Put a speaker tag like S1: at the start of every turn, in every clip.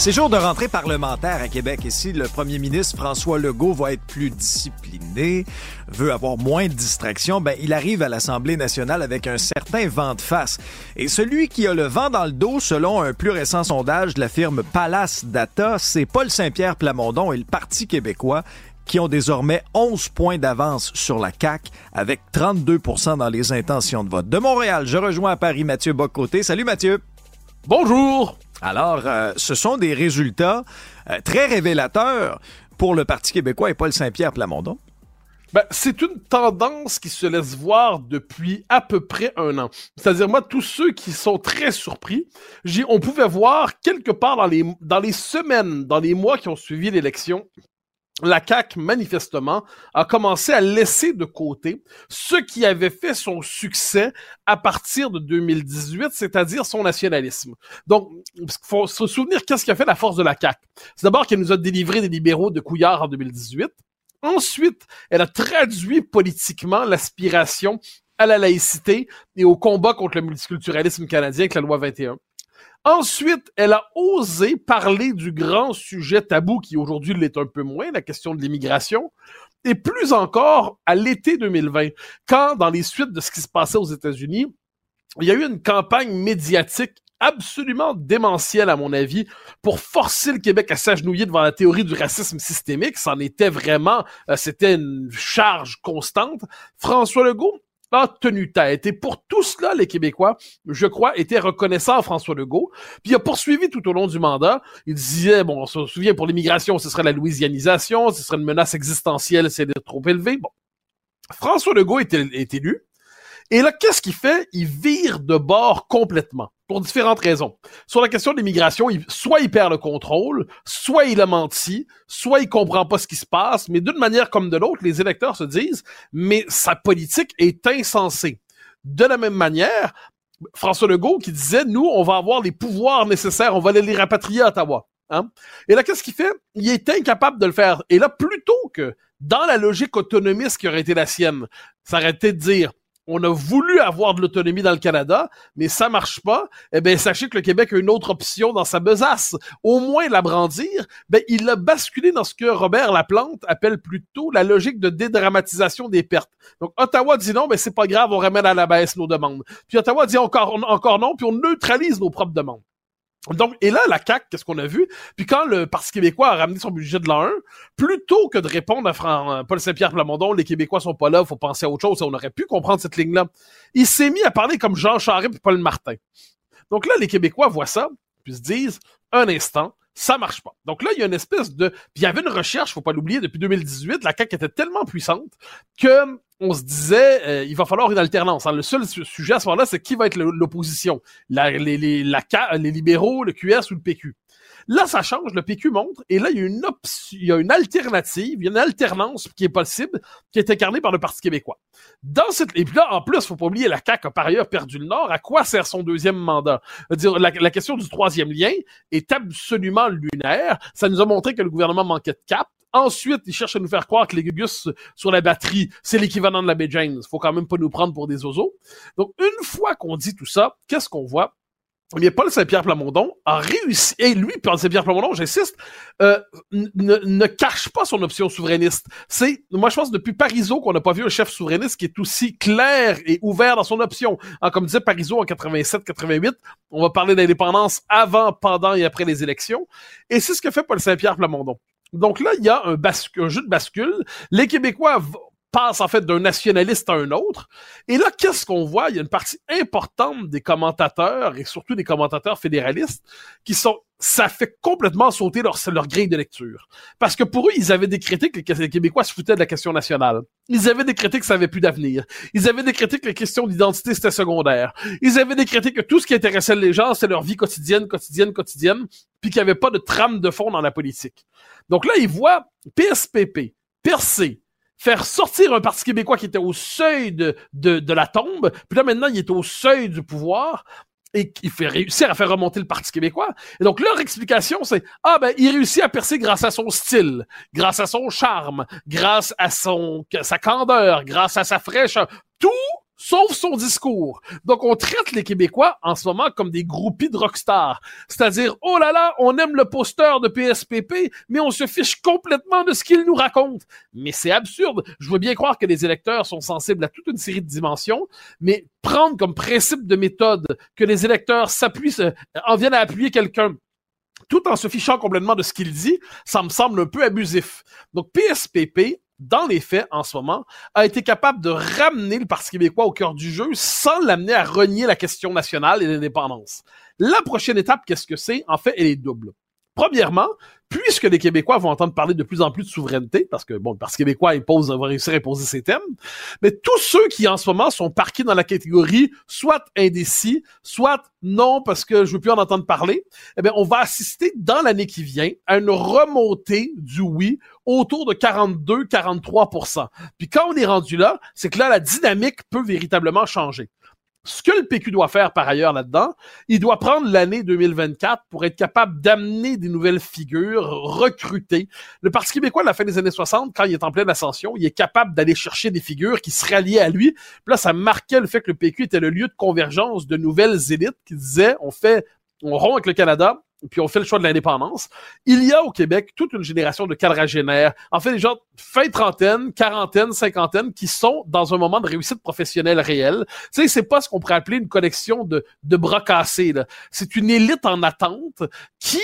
S1: C'est jour de rentrée parlementaire à Québec. Ici, le premier ministre François Legault va être plus discipliné, veut avoir moins de distractions. Ben, il arrive à l'Assemblée nationale avec un certain vent de face. Et celui qui a le vent dans le dos, selon un plus récent sondage de la firme Palace Data, c'est Paul Saint-Pierre Plamondon et le Parti québécois qui ont désormais 11 points d'avance sur la CAQ avec 32% dans les intentions de vote. De Montréal, je rejoins à Paris Mathieu Bocoté. Salut Mathieu.
S2: Bonjour.
S1: Alors, euh, ce sont des résultats euh, très révélateurs pour le Parti québécois et Paul Saint-Pierre Plamondon.
S2: Ben, c'est une tendance qui se laisse voir depuis à peu près un an. C'est-à-dire, moi, tous ceux qui sont très surpris, on pouvait voir quelque part dans les, dans les semaines, dans les mois qui ont suivi l'élection, la CAQ, manifestement, a commencé à laisser de côté ce qui avait fait son succès à partir de 2018, c'est-à-dire son nationalisme. Donc, il faut se souvenir qu'est-ce qui a fait la force de la CAQ. C'est d'abord qu'elle nous a délivré des libéraux de Couillard en 2018. Ensuite, elle a traduit politiquement l'aspiration à la laïcité et au combat contre le multiculturalisme canadien avec la loi 21. Ensuite, elle a osé parler du grand sujet tabou qui aujourd'hui l'est un peu moins, la question de l'immigration. Et plus encore, à l'été 2020, quand, dans les suites de ce qui se passait aux États-Unis, il y a eu une campagne médiatique absolument démentielle, à mon avis, pour forcer le Québec à s'agenouiller devant la théorie du racisme systémique. C'en était vraiment, euh, c'était une charge constante. François Legault a tenu tête. Et pour tout cela, les Québécois, je crois, étaient reconnaissants à François Legault. Puis il a poursuivi tout au long du mandat. Il disait, bon, on se souvient, pour l'immigration, ce serait la louisianisation, ce serait une menace existentielle, c'est trop élevé. Bon. François Legault est, est élu. Et là, qu'est-ce qu'il fait? Il vire de bord complètement, pour différentes raisons. Sur la question de l'immigration, soit il perd le contrôle, soit il a menti, soit il comprend pas ce qui se passe, mais d'une manière comme de l'autre, les électeurs se disent, mais sa politique est insensée. De la même manière, François Legault qui disait, nous, on va avoir les pouvoirs nécessaires, on va aller les rapatrier à Ottawa. Hein? Et là, qu'est-ce qu'il fait? Il est incapable de le faire. Et là, plutôt que dans la logique autonomiste qui aurait été la sienne, ça aurait été de dire, on a voulu avoir de l'autonomie dans le Canada, mais ça marche pas, eh bien, sachez que le Québec a une autre option dans sa besace. Au moins la brandir, ben, il a basculé dans ce que Robert Laplante appelle plutôt la logique de dédramatisation des pertes. Donc, Ottawa dit non, ben, c'est pas grave, on ramène à la baisse nos demandes. Puis Ottawa dit encore, encore non, puis on neutralise nos propres demandes. Donc, et là, la CAQ, qu'est-ce qu'on a vu? Puis quand le Parti québécois a ramené son budget de l'an 1, plutôt que de répondre à Paul Saint-Pierre Plamondon, les Québécois sont pas là, faut penser à autre chose, on aurait pu comprendre cette ligne-là. Il s'est mis à parler comme Jean Charest et Paul Martin. Donc là, les Québécois voient ça, puis se disent, un instant, ça marche pas. Donc là, il y a une espèce de... Puis il y avait une recherche, faut pas l'oublier, depuis 2018, la CAQ était tellement puissante que on se disait, euh, il va falloir une alternance. Hein. Le seul sujet à ce moment-là, c'est qui va être l'opposition. les, les, libéraux, le QS ou le PQ. Là, ça change, le PQ montre, et là, il y a une il y a une alternative, il y a une alternance qui est possible, qui est incarnée par le Parti québécois. Dans cette, et puis là, en plus, faut pas oublier, la CAQ a par ailleurs perdu le Nord. À quoi sert son deuxième mandat? La question du troisième lien est absolument lunaire. Ça nous a montré que le gouvernement manquait de cap. Ensuite, ils cherchent à nous faire croire que les Gugus sur la batterie, c'est l'équivalent de la baie James. Faut quand même pas nous prendre pour des oiseaux. Donc, une fois qu'on dit tout ça, qu'est-ce qu'on voit? Eh bien, Paul Saint-Pierre Plamondon a réussi, et lui, Paul Saint-Pierre Plamondon, j'insiste, euh, ne, cache pas son option souverainiste. C'est, moi, je pense, depuis Parizeau qu'on n'a pas vu un chef souverainiste qui est aussi clair et ouvert dans son option. Hein, comme disait Parizeau en 87-88, on va parler d'indépendance avant, pendant et après les élections. Et c'est ce que fait Paul Saint-Pierre Plamondon. Donc là, il y a un, un jeu de bascule. Les Québécois passe en fait d'un nationaliste à un autre. Et là, qu'est-ce qu'on voit? Il y a une partie importante des commentateurs, et surtout des commentateurs fédéralistes, qui sont ça fait complètement sauter leur, grille de lecture. Parce que pour eux, ils avaient décrété que les Québécois se foutaient de la question nationale. Ils avaient décrété que ça avait plus d'avenir. Ils avaient décrété que la question d'identité, c'était secondaire. Ils avaient décrété que tout ce qui intéressait les gens, c'était leur vie quotidienne, quotidienne, quotidienne, puis qu'il n'y avait pas de trame de fond dans la politique. Donc là, ils voient PSPP, percer, faire sortir un Parti québécois qui était au seuil de, de, de la tombe, puis là maintenant il est au seuil du pouvoir, et qui fait réussir à faire remonter le Parti québécois. Et donc leur explication, c'est ah ben il réussit à percer grâce à son style, grâce à son charme, grâce à son sa candeur, grâce à sa fraîcheur. Tout sauf son discours. Donc, on traite les Québécois en ce moment comme des groupies de rockstars. C'est-à-dire, oh là là, on aime le poster de PSPP, mais on se fiche complètement de ce qu'il nous raconte. Mais c'est absurde. Je veux bien croire que les électeurs sont sensibles à toute une série de dimensions, mais prendre comme principe de méthode que les électeurs s'appuient, en viennent à appuyer quelqu'un tout en se fichant complètement de ce qu'il dit, ça me semble un peu abusif. Donc PSPP dans les faits, en ce moment, a été capable de ramener le Parti québécois au cœur du jeu sans l'amener à renier la question nationale et l'indépendance. La prochaine étape, qu'est-ce que c'est? En fait, elle est double. Premièrement, puisque les Québécois vont entendre parler de plus en plus de souveraineté, parce que bon, le Parti québécois impose, va réussir à imposer ses thèmes, mais tous ceux qui en ce moment sont parqués dans la catégorie soit indécis, soit non parce que je veux plus en entendre parler, eh bien, on va assister dans l'année qui vient à une remontée du oui autour de 42-43% Puis quand on est rendu là, c'est que là, la dynamique peut véritablement changer. Ce que le PQ doit faire par ailleurs là-dedans, il doit prendre l'année 2024 pour être capable d'amener des nouvelles figures, recruter. Le Parti québécois, à la fin des années 60, quand il est en pleine ascension, il est capable d'aller chercher des figures qui seraient liées à lui. Puis là, ça marquait le fait que le PQ était le lieu de convergence de nouvelles élites qui disaient, on fait, on rompt avec le Canada, puis on fait le choix de l'indépendance. Il y a au Québec toute une génération de quadragénaires, en fait des gens fin trentaine, quarantaine, cinquantaine, qui sont dans un moment de réussite professionnelle réelle. Tu sais, c'est pas ce qu'on pourrait appeler une collection de, de bras cassés. C'est une élite en attente qui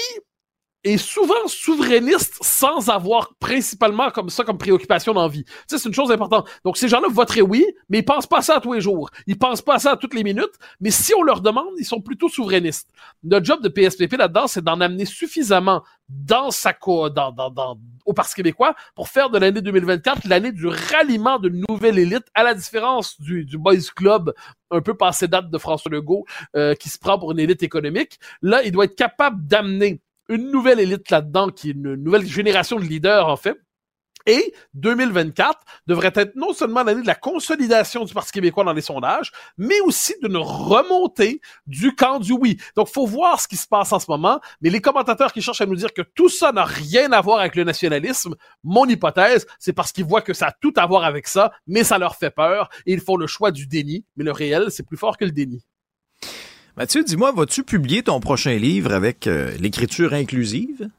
S2: est souvent souverainiste sans avoir principalement comme ça comme préoccupation dans vie. c'est une chose importante. Donc, ces gens-là voteraient oui, mais ils pensent pas à ça tous les jours. Ils pensent pas à ça à toutes les minutes, mais si on leur demande, ils sont plutôt souverainistes. Notre job de PSPP là-dedans, c'est d'en amener suffisamment dans sa co dans, dans, dans, au Parti québécois pour faire de l'année 2024 l'année du ralliement de nouvelle élite, à la différence du, du Boys Club un peu passé date de François Legault, euh, qui se prend pour une élite économique. Là, il doit être capable d'amener une nouvelle élite là-dedans, qui est une nouvelle génération de leaders, en fait. Et 2024 devrait être non seulement l'année de la consolidation du Parti québécois dans les sondages, mais aussi d'une remontée du camp du oui. Donc, faut voir ce qui se passe en ce moment. Mais les commentateurs qui cherchent à nous dire que tout ça n'a rien à voir avec le nationalisme, mon hypothèse, c'est parce qu'ils voient que ça a tout à voir avec ça, mais ça leur fait peur et ils font le choix du déni. Mais le réel, c'est plus fort que le déni.
S1: Mathieu, dis-moi, vas-tu publier ton prochain livre avec euh, l'écriture inclusive?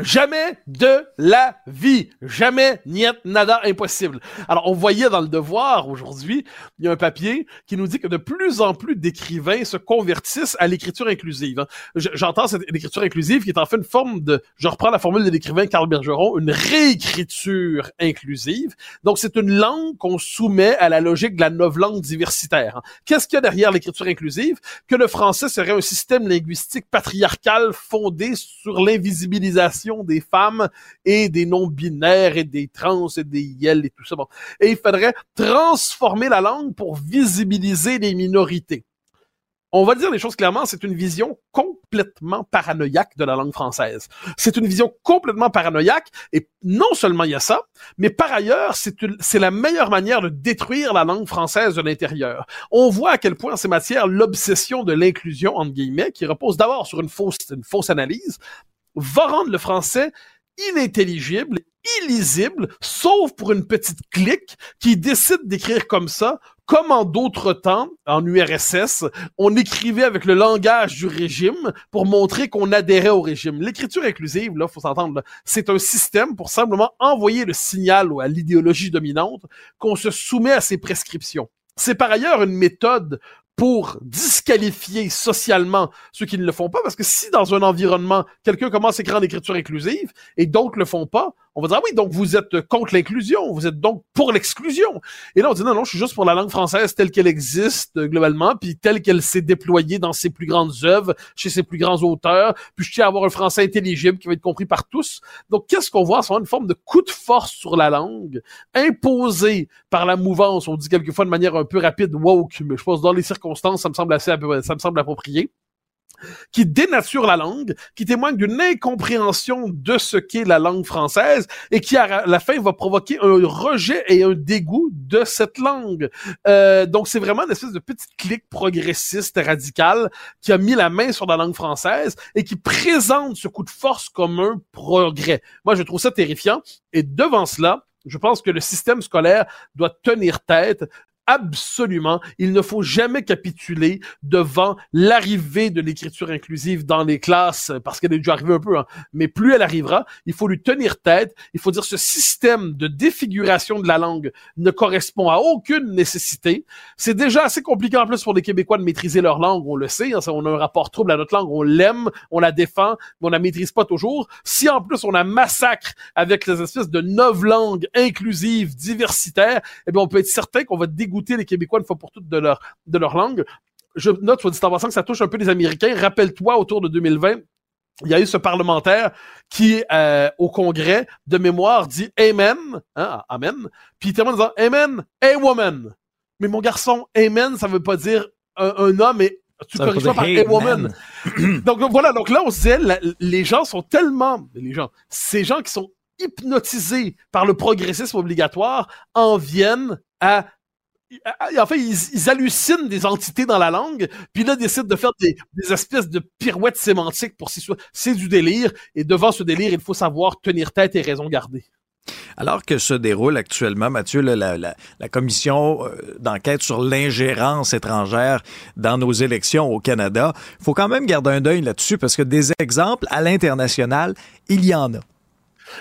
S2: Jamais de la vie. Jamais, niet, nada, impossible. Alors, on voyait dans le devoir aujourd'hui, il y a un papier qui nous dit que de plus en plus d'écrivains se convertissent à l'écriture inclusive. Hein. J'entends cette l'écriture inclusive qui est en fait une forme de, je reprends la formule de l'écrivain Carl Bergeron, une réécriture inclusive. Donc, c'est une langue qu'on soumet à la logique de la langue diversitaire. Hein. Qu'est-ce qu'il y a derrière l'écriture inclusive? Que le français serait un système linguistique patriarcal fondé sur l'invisibilisation des femmes et des non-binaires et des trans et des yel et tout ça. Bon. Et il faudrait transformer la langue pour visibiliser les minorités. On va dire les choses clairement, c'est une vision complètement paranoïaque de la langue française. C'est une vision complètement paranoïaque et non seulement il y a ça, mais par ailleurs, c'est la meilleure manière de détruire la langue française de l'intérieur. On voit à quel point en ces matières, l'obsession de l'inclusion, entre guillemets, qui repose d'abord sur une fausse, une fausse analyse, va rendre le français inintelligible, illisible, sauf pour une petite clique qui décide d'écrire comme ça, comme en d'autres temps, en URSS, on écrivait avec le langage du régime pour montrer qu'on adhérait au régime. L'écriture inclusive, là, faut s'entendre, c'est un système pour simplement envoyer le signal à l'idéologie dominante qu'on se soumet à ses prescriptions. C'est par ailleurs une méthode pour disqualifier socialement ceux qui ne le font pas, parce que si dans un environnement, quelqu'un commence à écrire en écriture inclusive et d'autres le font pas, on va dire, ah oui, donc vous êtes contre l'inclusion, vous êtes donc pour l'exclusion. Et là, on dit, non, non, je suis juste pour la langue française telle qu'elle existe euh, globalement, puis telle qu'elle s'est déployée dans ses plus grandes œuvres, chez ses plus grands auteurs, puis je tiens à avoir un français intelligible qui va être compris par tous. Donc, qu'est-ce qu'on voit? C'est une forme de coup de force sur la langue, imposé par la mouvance, on dit quelquefois de manière un peu rapide, woke, mais je pense dans les circonstances, ça me semble assez, ça me semble approprié qui dénature la langue, qui témoigne d'une incompréhension de ce qu'est la langue française et qui à la fin va provoquer un rejet et un dégoût de cette langue. Euh, donc c'est vraiment une espèce de petite clique progressiste radicale qui a mis la main sur la langue française et qui présente ce coup de force comme un progrès. Moi je trouve ça terrifiant et devant cela, je pense que le système scolaire doit tenir tête absolument, il ne faut jamais capituler devant l'arrivée de l'écriture inclusive dans les classes, parce qu'elle est déjà arrivée un peu, hein. mais plus elle arrivera, il faut lui tenir tête, il faut dire ce système de défiguration de la langue ne correspond à aucune nécessité. C'est déjà assez compliqué en plus pour les Québécois de maîtriser leur langue, on le sait, hein, on a un rapport trouble à notre langue, on l'aime, on la défend, mais on la maîtrise pas toujours. Si en plus on a massacre avec les espèces de neuf langues inclusives, diversitaires, eh bien on peut être certain qu'on va dégoûter goûter les Québécois une fois pour toutes de leur, de leur langue. Je note, soit dit en passant, que ça touche un peu les Américains. Rappelle-toi, autour de 2020, il y a eu ce parlementaire qui, euh, au Congrès, de mémoire, dit Amen, hein, Amen, puis il termine en disant Amen, a woman. Mais mon garçon, Amen, ça veut pas dire un, homme et tu corriges pas par a woman. donc voilà, donc là on se disait, les gens sont tellement, les gens, ces gens qui sont hypnotisés par le progressisme obligatoire en viennent à en fait, ils, hallucinent des entités dans la langue, puis là, décident de faire des, espèces de pirouettes sémantiques pour s'y C'est du délire, et devant ce délire, il faut savoir tenir tête et raison garder.
S1: Alors que se déroule actuellement, Mathieu, la, commission euh, d'enquête sur l'ingérence étrangère dans nos élections au Canada, il faut quand même garder un œil là-dessus parce que des exemples à l'international, il y en a.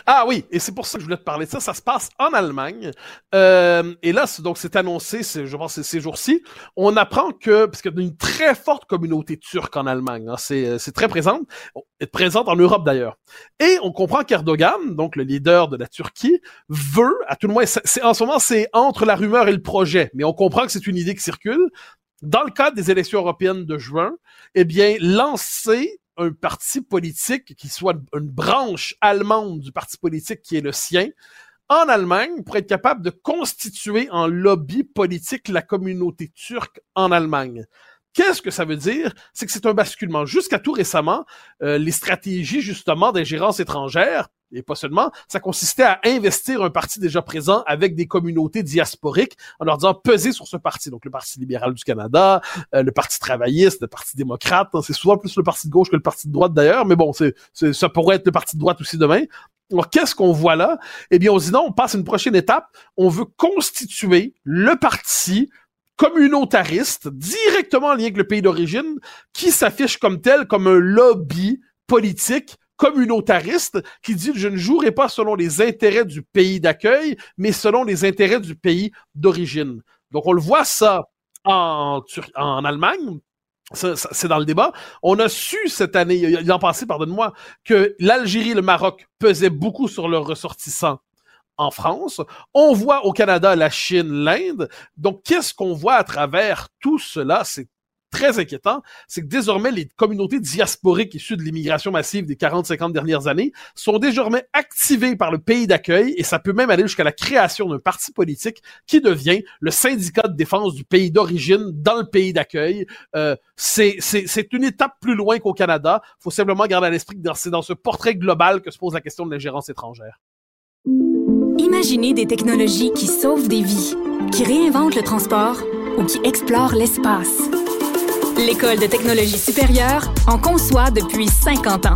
S2: Ah oui, et c'est pour ça que je voulais te parler de ça. Ça se passe en Allemagne. Euh, et là, donc, c'est annoncé, je pense, ces jours-ci. On apprend que, parce qu'il y a une très forte communauté turque en Allemagne, hein, c'est, très présente, est présente en Europe d'ailleurs. Et on comprend qu'Erdogan, donc le leader de la Turquie, veut, à tout le moins, en ce moment, c'est entre la rumeur et le projet, mais on comprend que c'est une idée qui circule. Dans le cadre des élections européennes de juin, eh bien, lancer un parti politique qui soit une branche allemande du parti politique qui est le sien en Allemagne pour être capable de constituer en lobby politique la communauté turque en Allemagne. Qu'est-ce que ça veut dire? C'est que c'est un basculement. Jusqu'à tout récemment, euh, les stratégies justement d'ingérence étrangère et pas seulement, ça consistait à investir un parti déjà présent avec des communautés diasporiques en leur disant peser sur ce parti. Donc le Parti libéral du Canada, euh, le Parti travailliste, le Parti démocrate, hein, c'est souvent plus le Parti de gauche que le Parti de droite d'ailleurs, mais bon, c'est, ça pourrait être le Parti de droite aussi demain. Alors qu'est-ce qu'on voit là? Eh bien, on dit non, on passe à une prochaine étape. On veut constituer le parti communautariste directement en lien avec le pays d'origine qui s'affiche comme tel, comme un lobby politique communautariste qui dit je ne jouerai pas selon les intérêts du pays d'accueil, mais selon les intérêts du pays d'origine. Donc on le voit ça en, en Allemagne, c'est dans le débat. On a su cette année, l'an passé, pardonne-moi, que l'Algérie et le Maroc pesaient beaucoup sur leurs ressortissants en France. On voit au Canada la Chine, l'Inde. Donc, qu'est-ce qu'on voit à travers tout cela? C'est très inquiétant, c'est que désormais les communautés diasporiques issues de l'immigration massive des 40-50 dernières années sont désormais activées par le pays d'accueil et ça peut même aller jusqu'à la création d'un parti politique qui devient le syndicat de défense du pays d'origine dans le pays d'accueil. Euh, c'est une étape plus loin qu'au Canada. faut simplement garder à l'esprit que c'est dans ce portrait global que se pose la question de l'ingérence étrangère.
S3: Imaginez des technologies qui sauvent des vies, qui réinventent le transport ou qui explorent l'espace. L'École de technologie supérieure en conçoit depuis 50 ans.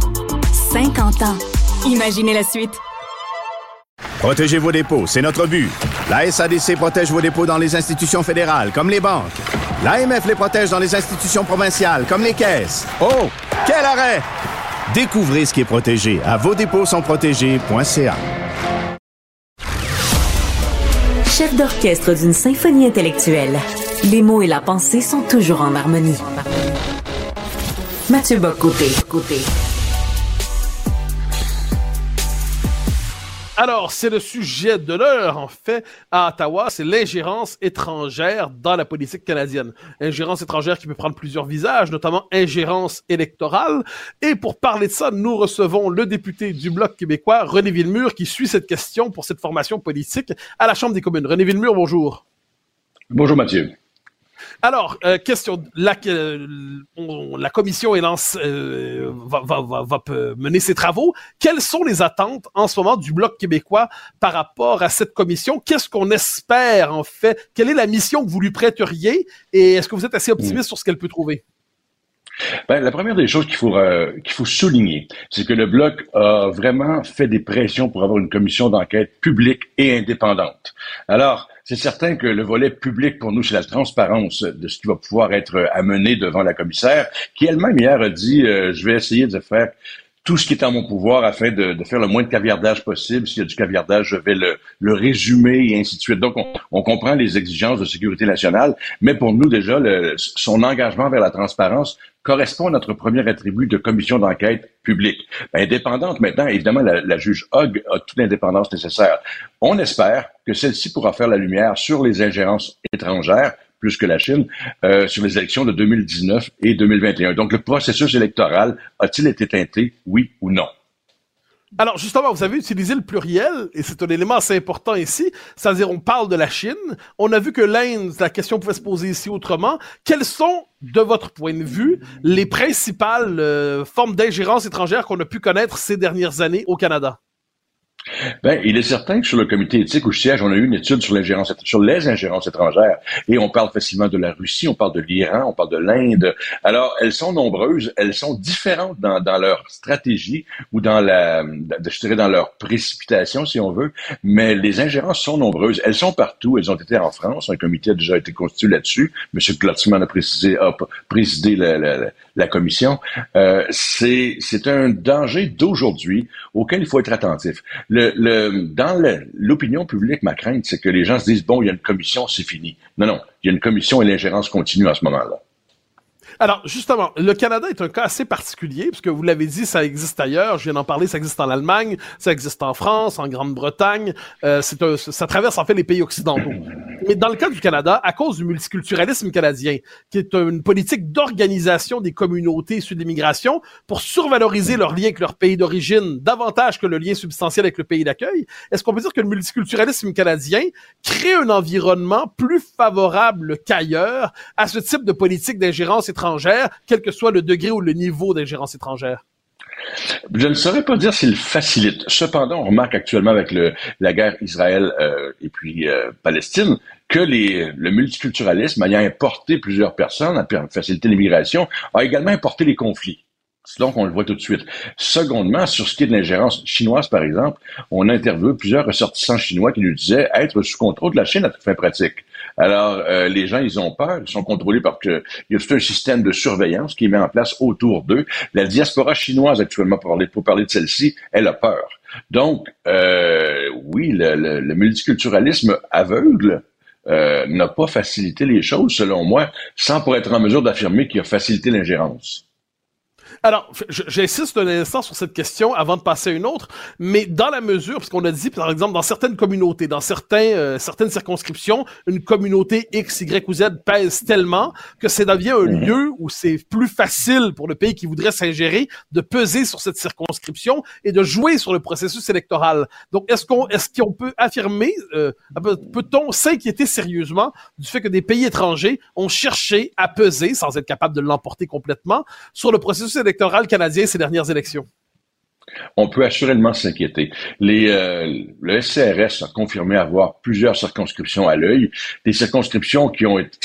S3: 50 ans. Imaginez la suite.
S4: Protégez vos dépôts, c'est notre but. La SADC protège vos dépôts dans les institutions fédérales, comme les banques. L'AMF les protège dans les institutions provinciales, comme les caisses. Oh, quel arrêt! Découvrez ce qui est protégé à vos dépôts sont protégés.ca.
S5: Chef d'orchestre d'une symphonie intellectuelle. Les mots et la pensée sont toujours en harmonie. Mathieu Bocoté. Côté.
S2: Alors, c'est le sujet de l'heure, en fait, à Ottawa, c'est l'ingérence étrangère dans la politique canadienne. Ingérence étrangère qui peut prendre plusieurs visages, notamment ingérence électorale. Et pour parler de ça, nous recevons le député du Bloc québécois, René Villemur, qui suit cette question pour cette formation politique à la Chambre des communes. René Villemur, bonjour.
S6: Bonjour Mathieu.
S2: Alors, euh, question, la, euh, la commission est lance, euh, va, va, va, va, mener ses travaux. Quelles sont les attentes en ce moment du Bloc québécois par rapport à cette commission? Qu'est-ce qu'on espère en fait? Quelle est la mission que vous lui prêteriez? Et est-ce que vous êtes assez optimiste sur ce qu'elle peut trouver?
S6: Ben, la première des choses qu'il faut, euh, faut souligner, c'est que le Bloc a vraiment fait des pressions pour avoir une commission d'enquête publique et indépendante. Alors, c'est certain que le volet public pour nous, c'est la transparence de ce qui va pouvoir être amené devant la commissaire, qui elle-même hier a dit, euh, je vais essayer de faire tout ce qui est en mon pouvoir afin de, de faire le moins de caviardage possible. S'il y a du caviardage, je vais le, le résumer et ainsi de suite. Donc, on, on, comprend les exigences de sécurité nationale, mais pour nous, déjà, le, son engagement vers la transparence correspond à notre premier attribut de commission d'enquête publique. Ben, indépendante maintenant, évidemment, la, la juge Hogg a toute l'indépendance nécessaire. On espère que celle-ci pourra faire la lumière sur les ingérences étrangères plus que la Chine, euh, sur les élections de 2019 et 2021. Donc, le processus électoral a-t-il été teinté, oui ou non?
S2: Alors justement, vous avez utilisé le pluriel, et c'est un élément assez important ici, c'est-à-dire on parle de la Chine, on a vu que l'Inde, la question pouvait se poser ici autrement. Quelles sont, de votre point de vue, les principales euh, formes d'ingérence étrangère qu'on a pu connaître ces dernières années au Canada?
S6: Ben, il est certain que sur le comité éthique au siège, on a eu une étude sur sur les ingérences étrangères. Et on parle facilement de la Russie, on parle de l'Iran, on parle de l'Inde. Alors, elles sont nombreuses, elles sont différentes dans, leur stratégie ou dans la, je dirais dans leur précipitation, si on veut. Mais les ingérences sont nombreuses. Elles sont partout. Elles ont été en France. Un comité a déjà été constitué là-dessus. Monsieur Glotzman a précisé, a présidé la, la, la commission. Euh, c'est, c'est un danger d'aujourd'hui auquel il faut être attentif le, le, dans l'opinion publique, ma crainte, c'est que les gens se disent, bon, il y a une commission, c'est fini. Non, non, il y a une commission et l'ingérence continue à ce moment-là.
S2: Alors, justement, le Canada est un cas assez particulier, puisque vous l'avez dit, ça existe ailleurs. Je viens d'en parler, ça existe en Allemagne, ça existe en France, en Grande-Bretagne. Euh, c'est ça traverse en fait les pays occidentaux. Mais dans le cas du Canada, à cause du multiculturalisme canadien, qui est une politique d'organisation des communautés issues de l'immigration pour survaloriser leur lien avec leur pays d'origine davantage que le lien substantiel avec le pays d'accueil, est-ce qu'on peut dire que le multiculturalisme canadien crée un environnement plus favorable qu'ailleurs à ce type de politique d'ingérence étrangère quel que soit le degré ou le niveau d'ingérence étrangère?
S6: Je ne saurais pas dire s'il facilite. Cependant, on remarque actuellement avec la guerre Israël euh, et puis euh, Palestine que le multiculturalisme ayant importé plusieurs personnes, a facilité l'immigration, a également importé les conflits. Donc, on le voit tout de suite. Secondement, sur ce qui est de l'ingérence chinoise, par exemple, on a interviewé plusieurs ressortissants chinois qui nous disaient être sous contrôle de la Chine à toute fin pratique. Alors, euh, les gens, ils ont peur, ils sont contrôlés parce qu'il y a tout un système de surveillance qui est mis en place autour d'eux. La diaspora chinoise, actuellement, pour parler, pour parler de celle-ci, elle a peur. Donc, euh, oui, le, le, multiculturalisme aveugle euh, n'a pas facilité les choses, selon moi, sans pour être en mesure d'affirmer qu'il a facilité l'ingérence.
S2: Alors, j'insiste un instant sur cette question avant de passer à une autre, mais dans la mesure, parce qu'on a dit, par exemple, dans certaines communautés, dans certains, euh, certaines circonscriptions, une communauté X, Y ou Z pèse tellement que c'est devient un mhm. lieu où c'est plus facile pour le pays qui voudrait s'ingérer de peser sur cette circonscription et de jouer sur le processus électoral. Donc, est-ce qu'on est-ce qu'on peut affirmer, euh, peut-on s'inquiéter sérieusement du fait que des pays étrangers ont cherché à peser, sans être capable de l'emporter complètement, sur le processus canadien ces dernières élections?
S6: On peut assurément s'inquiéter. Euh, le SCRS a confirmé avoir plusieurs circonscriptions à l'œil, des circonscriptions qui ont été...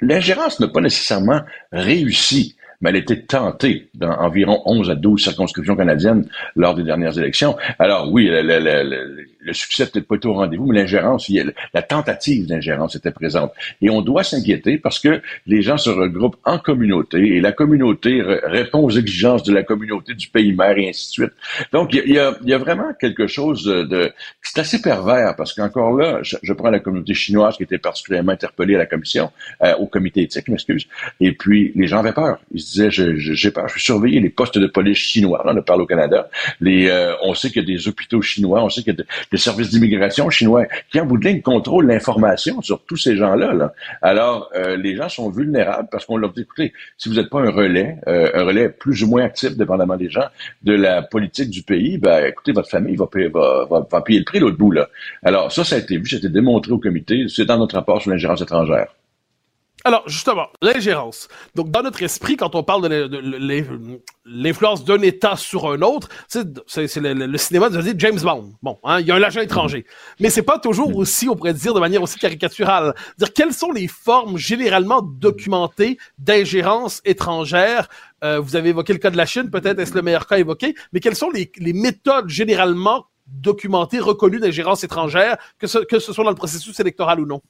S6: L'ingérence n'a pas nécessairement réussi mais elle était tentée dans environ 11 à 12 circonscriptions canadiennes lors des dernières élections. Alors oui, le, succès n'était pas au rendez-vous, mais l'ingérence, la tentative d'ingérence était présente. Et on doit s'inquiéter parce que les gens se regroupent en communauté et la communauté répond aux exigences de la communauté du pays mère et ainsi de suite. Donc, il y a, vraiment quelque chose de... c'est assez pervers parce qu'encore là, je, prends la communauté chinoise qui était particulièrement interpellée à la commission, euh, au comité éthique, m'excuse, et puis les gens avaient peur. Se disaient, j'ai peur, je suis surveillé les postes de police chinois, là, on parle au Canada. Les, euh, on sait qu'il y a des hôpitaux chinois, on sait qu'il y a des services d'immigration chinois qui, en bout de ligne, contrôlent l'information sur tous ces gens-là. Là. Alors, euh, les gens sont vulnérables parce qu'on leur dit, écoutez, si vous n'êtes pas un relais, euh, un relais plus ou moins actif, dépendamment des gens, de la politique du pays, ben, écoutez, votre famille va payer, va, va payer le prix l'autre bout. Là. Alors, ça, ça a été vu, ça a été démontré au comité. C'est dans notre rapport sur l'ingérence étrangère.
S2: Alors, justement, l'ingérence. Donc, dans notre esprit, quand on parle de l'influence d'un État sur un autre, c'est le, cinéma de dire James Bond. Bon, hein, il y a un agent étranger. Mais c'est pas toujours aussi, on pourrait dire de manière aussi caricaturale. Dire quelles sont les formes généralement documentées d'ingérence étrangère? Euh, Vous avez évoqué le cas de la Chine, peut-être est-ce le meilleur cas évoqué, mais quelles sont les, les méthodes généralement documentées, reconnues d'ingérence étrangère, que ce, que ce soit dans le processus électoral ou non?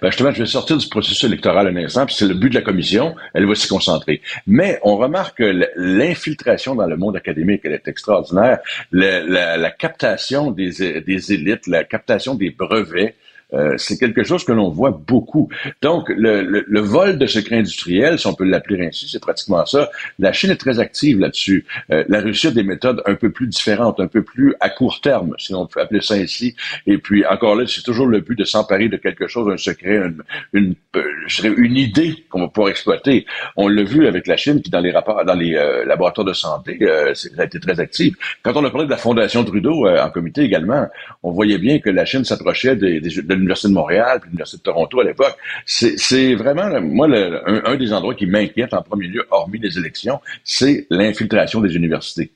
S6: Ben justement, je vais sortir du processus électoral un instant, puis c'est le but de la commission, elle va s'y concentrer. Mais on remarque que l'infiltration dans le monde académique, elle est extraordinaire. La, captation des élites, la captation des brevets, euh, c'est quelque chose que l'on voit beaucoup. Donc, le, le, vol de secrets industriels, si on peut l'appeler ainsi, c'est pratiquement ça. La Chine est très active là-dessus. Euh, la Russie a des méthodes un peu plus différentes, un peu plus à court terme, si on peut appeler ça ainsi. Et puis, encore là, c'est toujours le but de s'emparer de quelque chose, un secret, une, une, euh, une idée qu'on va pouvoir exploiter. On l'a vu avec la Chine, qui dans les rapports, dans les laboratoires de santé, ça a été très active. Quand on a parlé de la Fondation Trudeau en comité également, on voyait bien que la Chine s'approchait des, des, l'Université de Montréal, puis l'Université de Toronto à l'époque. C'est vraiment, moi, un, des endroits qui m'inquiète en premier lieu, hormis les élections, c'est l'infiltration des universités.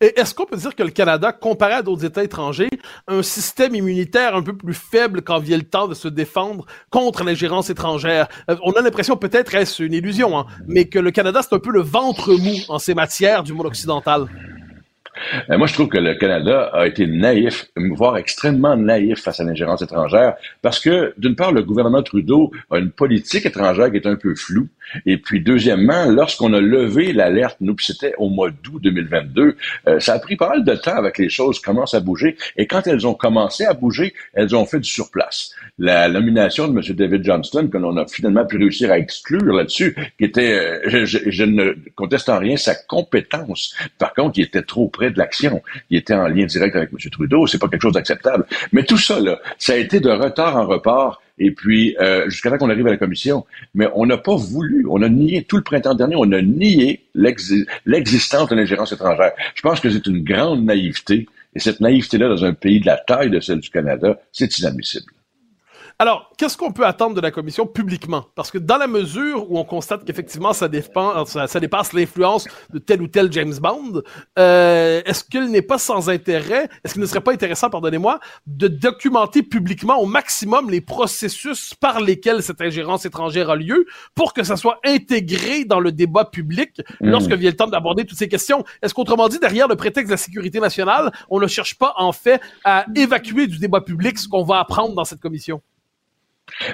S2: Est-ce qu'on peut dire que le Canada, comparé à d'autres États étrangers, a un système immunitaire un peu plus faible quand vient le temps de se défendre contre l'ingérence étrangère? Euh, on a l'impression, peut-être est-ce une illusion, hein, mais que le Canada, c'est un peu le ventre mou en ces matières du monde occidental.
S6: Euh, moi, je trouve que le Canada a été naïf, voire extrêmement naïf face à l'ingérence étrangère, parce que, d'une part, le gouvernement Trudeau a une politique étrangère qui est un peu floue, et puis, deuxièmement, lorsqu'on a levé l'alerte, nous, c'était au mois d'août 2022, euh, ça a pris pas mal de temps avec les choses commencent à bouger, et quand elles ont commencé à bouger, elles ont fait du surplace. La nomination de M. David Johnston, que l'on a finalement pu réussir à exclure là-dessus, qui était, euh, je, je, ne conteste en rien sa compétence. Par contre, il était trop près de l'action. Il était en lien direct avec M. Trudeau. C'est pas quelque chose d'acceptable. Mais tout ça, là, ça a été de retard en report. Et puis, euh, jusqu'à temps qu'on arrive à la commission. Mais on n'a pas voulu, on a nié, tout le printemps dernier, on a nié l'existence de l'ingérence étrangère. Je pense que c'est une grande naïveté. Et cette naïveté-là, dans un pays de la taille de celle du Canada, c'est inadmissible.
S2: Alors, qu'est-ce qu'on peut attendre de la commission publiquement? Parce que dans la mesure où on constate qu'effectivement ça, ça, dépasse l'influence de tel ou tel James Bond, euh, est-ce qu'il n'est pas sans intérêt, est-ce qu'il ne serait pas intéressant, pardonnez-moi, de documenter publiquement au maximum les processus par lesquels cette ingérence étrangère a lieu pour que ça soit intégré dans le débat public mmh. lorsque vient le temps d'aborder toutes ces questions? Est-ce qu'autrement dit, derrière le prétexte de la sécurité nationale, on ne cherche pas en fait à évacuer du débat public ce qu'on va apprendre dans cette commission?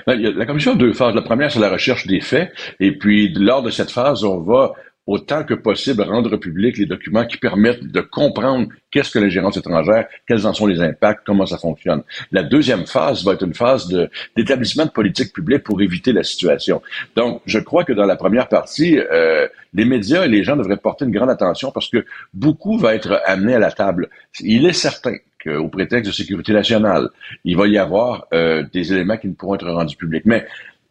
S6: Ben, la commission a deux phases. La première, c'est la recherche des faits. Et puis, lors de cette phase, on va autant que possible rendre public les documents qui permettent de comprendre qu'est-ce que l'ingérence étrangère, quels en sont les impacts, comment ça fonctionne. La deuxième phase va être une phase de, d'établissement de politique publique pour éviter la situation. Donc, je crois que dans la première partie, euh, les médias et les gens devraient porter une grande attention parce que beaucoup va être amené à la table. Il est certain au prétexte de sécurité nationale, il va y avoir euh, des éléments qui ne pourront être rendus publics. Mais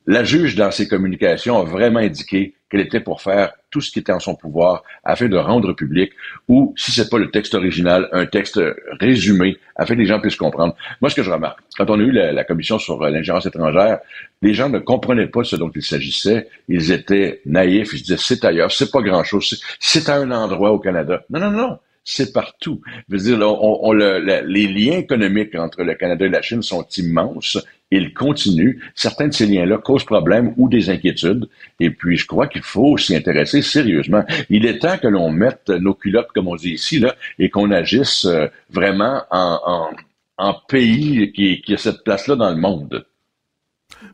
S6: la juge, dans ses communications, a vraiment indiqué qu'elle était pour faire tout ce qui était en son pouvoir afin de rendre public, ou, si c'est pas le texte original, un texte résumé, afin que les gens puissent comprendre. Moi, ce que je remarque, quand on a eu la, commission sur l'ingérence étrangère, les gens ne comprenaient pas ce dont il s'agissait. Ils étaient naïfs. Ils disaient, c'est ailleurs, c'est pas grand-chose, c'est à un endroit au Canada. Non, non, non c'est partout. Dire, les liens économiques entre le Canada et la Chine sont immenses. Ils continuent. Certains de ces liens-là causent problème ou des inquiétudes. Et puis, je crois qu'il faut s'y intéresser sérieusement. Il est temps que l'on mette nos culottes, comme on dit ici, là, et qu'on agisse euh, vraiment en, en, pays qui, qui a cette place-là dans le monde.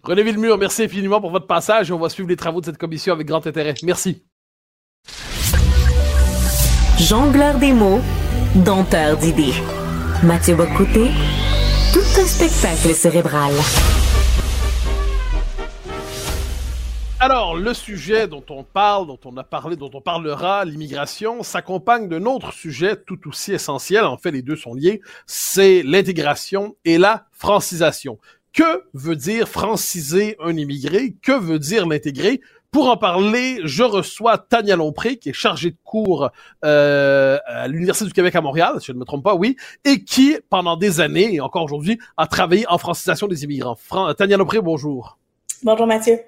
S2: René Villemur, merci infiniment pour votre passage. On va suivre les travaux de cette commission avec grand intérêt. Merci.
S5: Jongleur des mots, dompteur d'idées. Mathieu Bocoté, tout un spectacle cérébral.
S2: Alors, le sujet dont on parle, dont on a parlé, dont on parlera, l'immigration, s'accompagne d'un autre sujet tout aussi essentiel, en fait les deux sont liés, c'est l'intégration et la francisation. Que veut dire franciser un immigré? Que veut dire l'intégrer? Pour en parler, je reçois Tania Lompré, qui est chargée de cours euh, à l'Université du Québec à Montréal, si je ne me trompe pas, oui, et qui, pendant des années, et encore aujourd'hui, a travaillé en francisation des immigrants. Tania Lompré, bonjour.
S7: Bonjour Mathieu.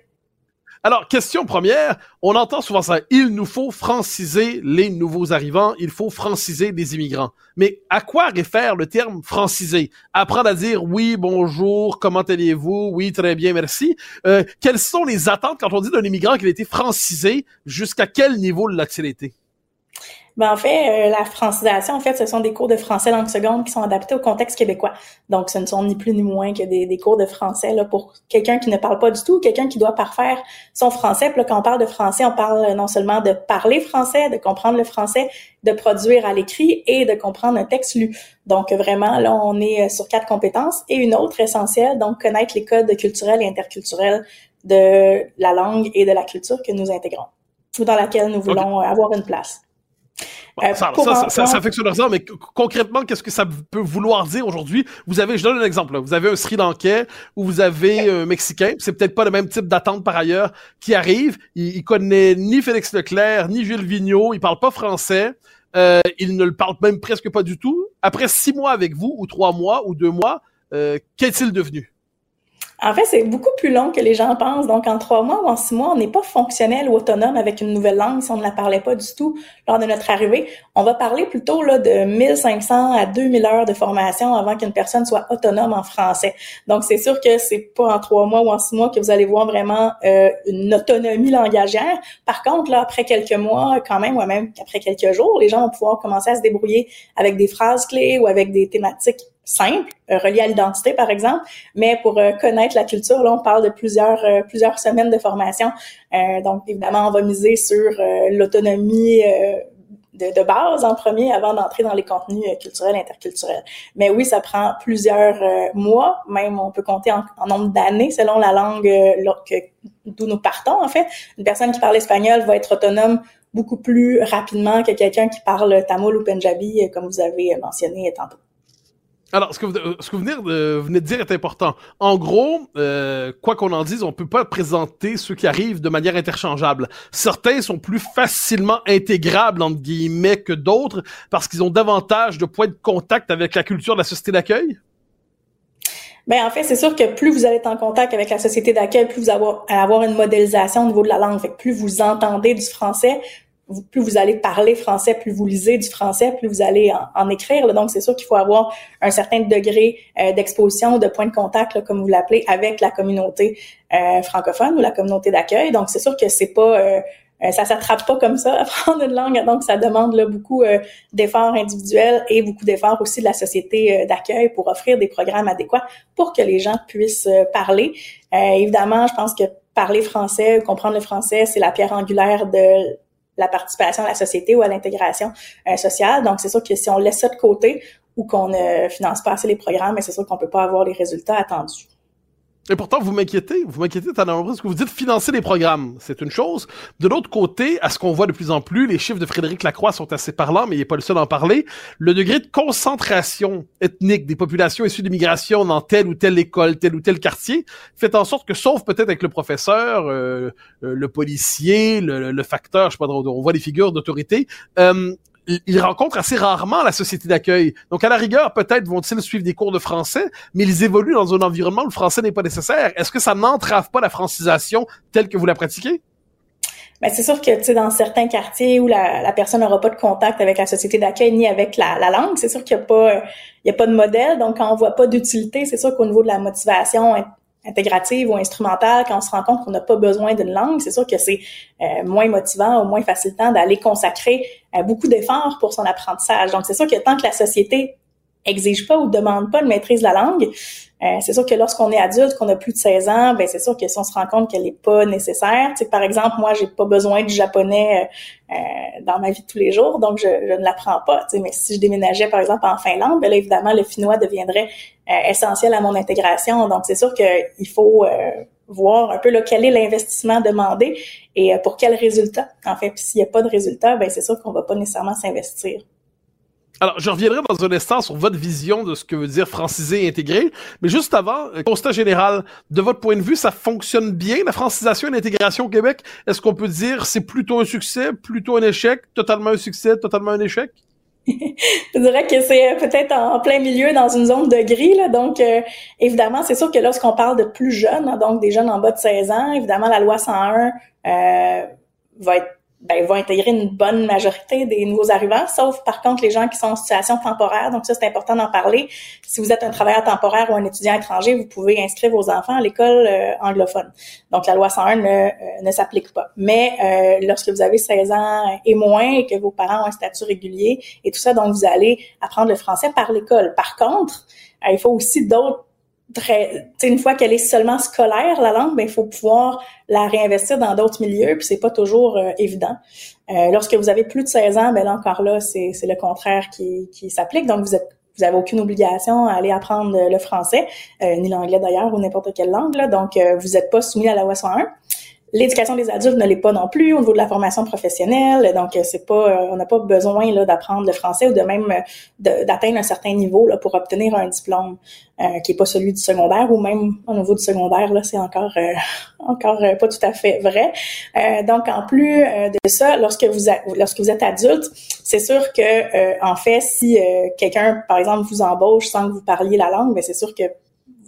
S2: Alors, question première, on entend souvent ça, il nous faut franciser les nouveaux arrivants, il faut franciser les immigrants. Mais à quoi réfère le terme franciser? Apprendre à dire oui, bonjour, comment allez-vous? Oui, très bien, merci. Euh, quelles sont les attentes quand on dit d'un immigrant qu'il a été francisé? Jusqu'à quel niveau l'a-t-il été?
S7: Ben, en fait, euh, la francisation, en fait, ce sont des cours de français langue seconde qui sont adaptés au contexte québécois. Donc, ce ne sont ni plus ni moins que des, des cours de français là, pour quelqu'un qui ne parle pas du tout, quelqu'un qui doit parfaire son français. Puis là, quand on parle de français, on parle non seulement de parler français, de comprendre le français, de produire à l'écrit et de comprendre un texte lu. Donc, vraiment, là, on est euh, sur quatre compétences et une autre essentielle, donc connaître les codes culturels et interculturels de la langue et de la culture que nous intégrons ou dans laquelle nous voulons avoir une place.
S2: Euh, ça, ça, ça, ça, fait que mais concrètement, qu'est-ce que ça peut vouloir dire aujourd'hui? Vous avez, je donne un exemple, vous avez un Sri Lankais ou vous avez un Mexicain, c'est peut-être pas le même type d'attente par ailleurs, qui arrive, il, connaît ni Félix Leclerc, ni Gilles Vigneault, il parle pas français, euh, il ne le parle même presque pas du tout. Après six mois avec vous, ou trois mois, ou deux mois, euh, qu'est-il devenu?
S7: En fait, c'est beaucoup plus long que les gens pensent. Donc, en trois mois ou en six mois, on n'est pas fonctionnel ou autonome avec une nouvelle langue si on ne la parlait pas du tout lors de notre arrivée. On va parler plutôt là, de 1500 à 2000 heures de formation avant qu'une personne soit autonome en français. Donc, c'est sûr que c'est pas en trois mois ou en six mois que vous allez voir vraiment euh, une autonomie langagère. Par contre, là, après quelques mois, quand même, ou même après quelques jours, les gens vont pouvoir commencer à se débrouiller avec des phrases clés ou avec des thématiques simple, euh, relié à l'identité par exemple, mais pour euh, connaître la culture, là on parle de plusieurs euh, plusieurs semaines de formation. donc évidemment, on va miser sur l'autonomie de, de, base en premier avant d'entrer dans les contenus culturels interculturels. Mais oui, ça prend plusieurs mois, même on peut compter en, nombre d'années selon la langue d'où nous partons en fait. Une personne qui parle espagnol va être autonome beaucoup plus rapidement que quelqu'un qui parle tamoul ou punjabi, comme vous avez mentionné tantôt.
S2: Alors, ce que vous, ce que vous venez, de, venez, de, dire est important. En gros, euh, quoi qu'on en dise, on peut pas présenter ceux qui arrivent de manière interchangeable. Certains sont plus facilement intégrables, entre guillemets, que d'autres parce qu'ils ont davantage de points de contact avec la culture de la société d'accueil?
S7: Ben, en fait, c'est sûr que plus vous allez être en contact avec la société d'accueil, plus vous allez avoir, une modélisation au niveau de la langue. Fait plus vous entendez du français, plus vous allez parler français, plus vous lisez du français, plus vous allez en, écrire. Donc, c'est sûr qu'il faut avoir un certain degré euh, d'exposition, de point de contact, comme vous l'appelez, avec la communauté euh, francophone ou la communauté d'accueil. Donc, c'est sûr que c'est pas euh, ça s'attrape pas comme ça, apprendre une langue. Donc, ça demande beaucoup d'efforts individuels et beaucoup d'efforts aussi de la société d'accueil pour offrir des programmes adéquats pour que les gens puissent parler. évidemment, je pense que parler français, comprendre le français, c'est la pierre angulaire de la participation à la société ou à l'intégration euh, sociale. Donc, c'est sûr que si on laisse ça de côté ou qu'on ne finance pas assez les programmes, c'est sûr qu'on peut pas avoir les résultats attendus.
S2: Et pourtant, vous m'inquiétez, vous m'inquiétez parce que vous dites financer les programmes, c'est une chose. De l'autre côté, à ce qu'on voit de plus en plus, les chiffres de Frédéric Lacroix sont assez parlants, mais il n'est pas le seul à en parler. Le degré de concentration ethnique des populations issues d'immigration dans telle ou telle école, tel ou tel quartier, fait en sorte que, sauf peut-être avec le professeur, euh, euh, le policier, le, facteur, je sais pas, on voit des figures d'autorité, euh, ils rencontrent assez rarement la société d'accueil. Donc, à la rigueur, peut-être vont-ils suivre des cours de français, mais ils évoluent dans un environnement où le français n'est pas nécessaire. Est-ce que ça n'entrave pas la francisation telle que vous la pratiquez?
S7: Ben, c'est sûr que, tu sais, dans certains quartiers où la, personne n'aura pas de contact avec la société d'accueil ni avec la, langue, c'est sûr qu'il n'y a pas, il y a pas de modèle. Donc, quand on voit pas d'utilité, c'est sûr qu'au niveau de la motivation, intégrative ou instrumentale, quand on se rend compte qu'on n'a pas besoin d'une langue, c'est sûr que c'est euh, moins motivant ou moins facilitant d'aller consacrer euh, beaucoup d'efforts pour son apprentissage. Donc, c'est sûr que tant que la société exige pas ou demande pas une maîtrise de la langue, euh, c'est sûr que lorsqu'on est adulte, qu'on a plus de 16 ans, ben c'est sûr que si on se rend compte qu'elle n'est pas nécessaire, par exemple, moi, j'ai pas besoin du japonais euh, euh, dans ma vie de tous les jours, donc je, je ne l'apprends pas. Mais si je déménageais, par exemple, en Finlande, ben là, évidemment, le finnois deviendrait essentiel à mon intégration. Donc, c'est sûr qu'il faut voir un peu là, quel est l'investissement demandé et pour quel résultat. En fait, s'il n'y a pas de résultat, ben c'est sûr qu'on va pas nécessairement s'investir.
S2: Alors, je reviendrai dans un instant sur votre vision de ce que veut dire franciser et intégrer. Mais juste avant, euh, constat général, de votre point de vue, ça fonctionne bien, la francisation et l'intégration au Québec? Est-ce qu'on peut dire c'est plutôt un succès, plutôt un échec, totalement un succès, totalement un échec?
S7: je dirais que c'est peut-être en plein milieu dans une zone de gris. Là. Donc, euh, évidemment, c'est sûr que lorsqu'on parle de plus jeunes, hein, donc des jeunes en bas de 16 ans, évidemment, la loi 101 euh, va être ben, va intégrer une bonne majorité des nouveaux arrivants, sauf par contre les gens qui sont en situation temporaire. Donc ça, c'est important d'en parler. Si vous êtes un travailleur temporaire ou un étudiant étranger, vous pouvez inscrire vos enfants à l'école euh, anglophone. Donc la loi 101 ne, euh, ne s'applique pas. Mais euh, lorsque vous avez 16 ans et moins et que vos parents ont un statut régulier et tout ça, donc vous allez apprendre le français par l'école. Par contre, il faut aussi d'autres très, une fois qu'elle est seulement scolaire, la langue, ben, il faut pouvoir la réinvestir dans d'autres milieux, puis c'est pas toujours euh, évident. Euh, lorsque vous avez plus de 16 ans, ben là encore là, c'est, le contraire qui, qui s'applique. Donc vous êtes vous avez aucune obligation à aller apprendre le français, euh, ni l'anglais d'ailleurs, ou n'importe quelle langue. Là. Donc, vous n'êtes pas soumis à la loi 101. L'éducation des adultes ne l'est pas non plus au niveau de la formation professionnelle, donc euh, c'est pas, euh, on n'a pas besoin là d'apprendre le français ou de même euh, d'atteindre un certain niveau là pour obtenir un diplôme qui est pas celui du secondaire ou même au niveau du secondaire là c'est encore encore pas tout à fait vrai. donc en plus de ça, lorsque vous lorsque vous êtes adulte, c'est sûr que en fait si quelqu'un par exemple vous embauche sans que vous parliez la langue, ben c'est sûr que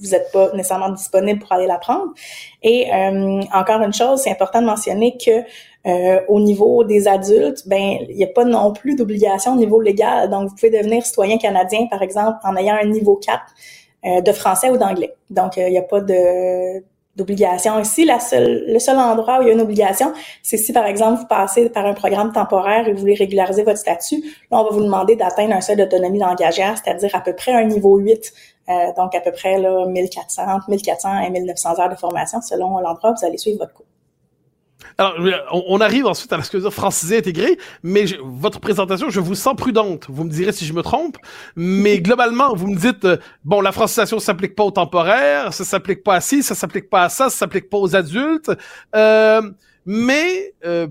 S7: vous n'êtes pas nécessairement disponible pour aller l'apprendre. Et euh, encore une chose, c'est important de mentionner que euh, au niveau des adultes, ben il n'y a pas non plus d'obligation au niveau légal. Donc, vous pouvez devenir citoyen canadien, par exemple, en ayant un niveau 4 euh, de français ou d'anglais. Donc, il n'y a pas de d'obligation ici. La seule, le seul endroit où il y a une obligation, c'est si, par exemple, vous passez par un programme temporaire et vous voulez régulariser votre statut. Là, on va vous demander d'atteindre un seuil d'autonomie langagière, c'est-à-dire à peu près un niveau 8 euh, donc à peu près là, 1400, 1400 et 1900 heures de formation selon l'endroit où vous allez suivre votre cours.
S2: Alors, on arrive ensuite à ce que francisé intégré, mais votre présentation, je vous sens prudente. Vous me direz si je me trompe, mais globalement, vous me dites euh, bon, la francisation s'applique pas aux temporaires, ça s'applique pas à ci, ça s'applique pas à ça, ça s'applique pas aux adultes, euh, mais euh,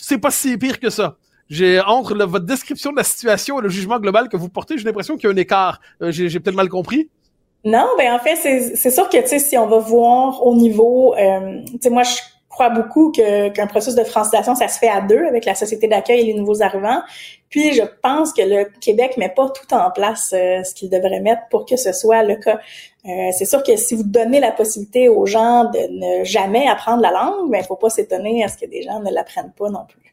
S2: c'est pas si pire que ça j'ai entre votre description de la situation et le jugement global que vous portez, j'ai l'impression qu'il y a un écart. Euh, j'ai, peut-être mal compris.
S7: Non, ben en fait, c'est, sûr que si on va voir au niveau, euh, moi je crois beaucoup qu'un processus de francisation, ça se fait à deux avec la société d'accueil et les nouveaux arrivants. Puis je pense que le Québec met pas tout en place euh, ce qu'il devrait mettre pour que ce soit le cas. Euh, c'est sûr que si vous donnez la possibilité aux gens de ne jamais apprendre la langue, ben faut pas s'étonner à ce que des gens ne l'apprennent pas non plus.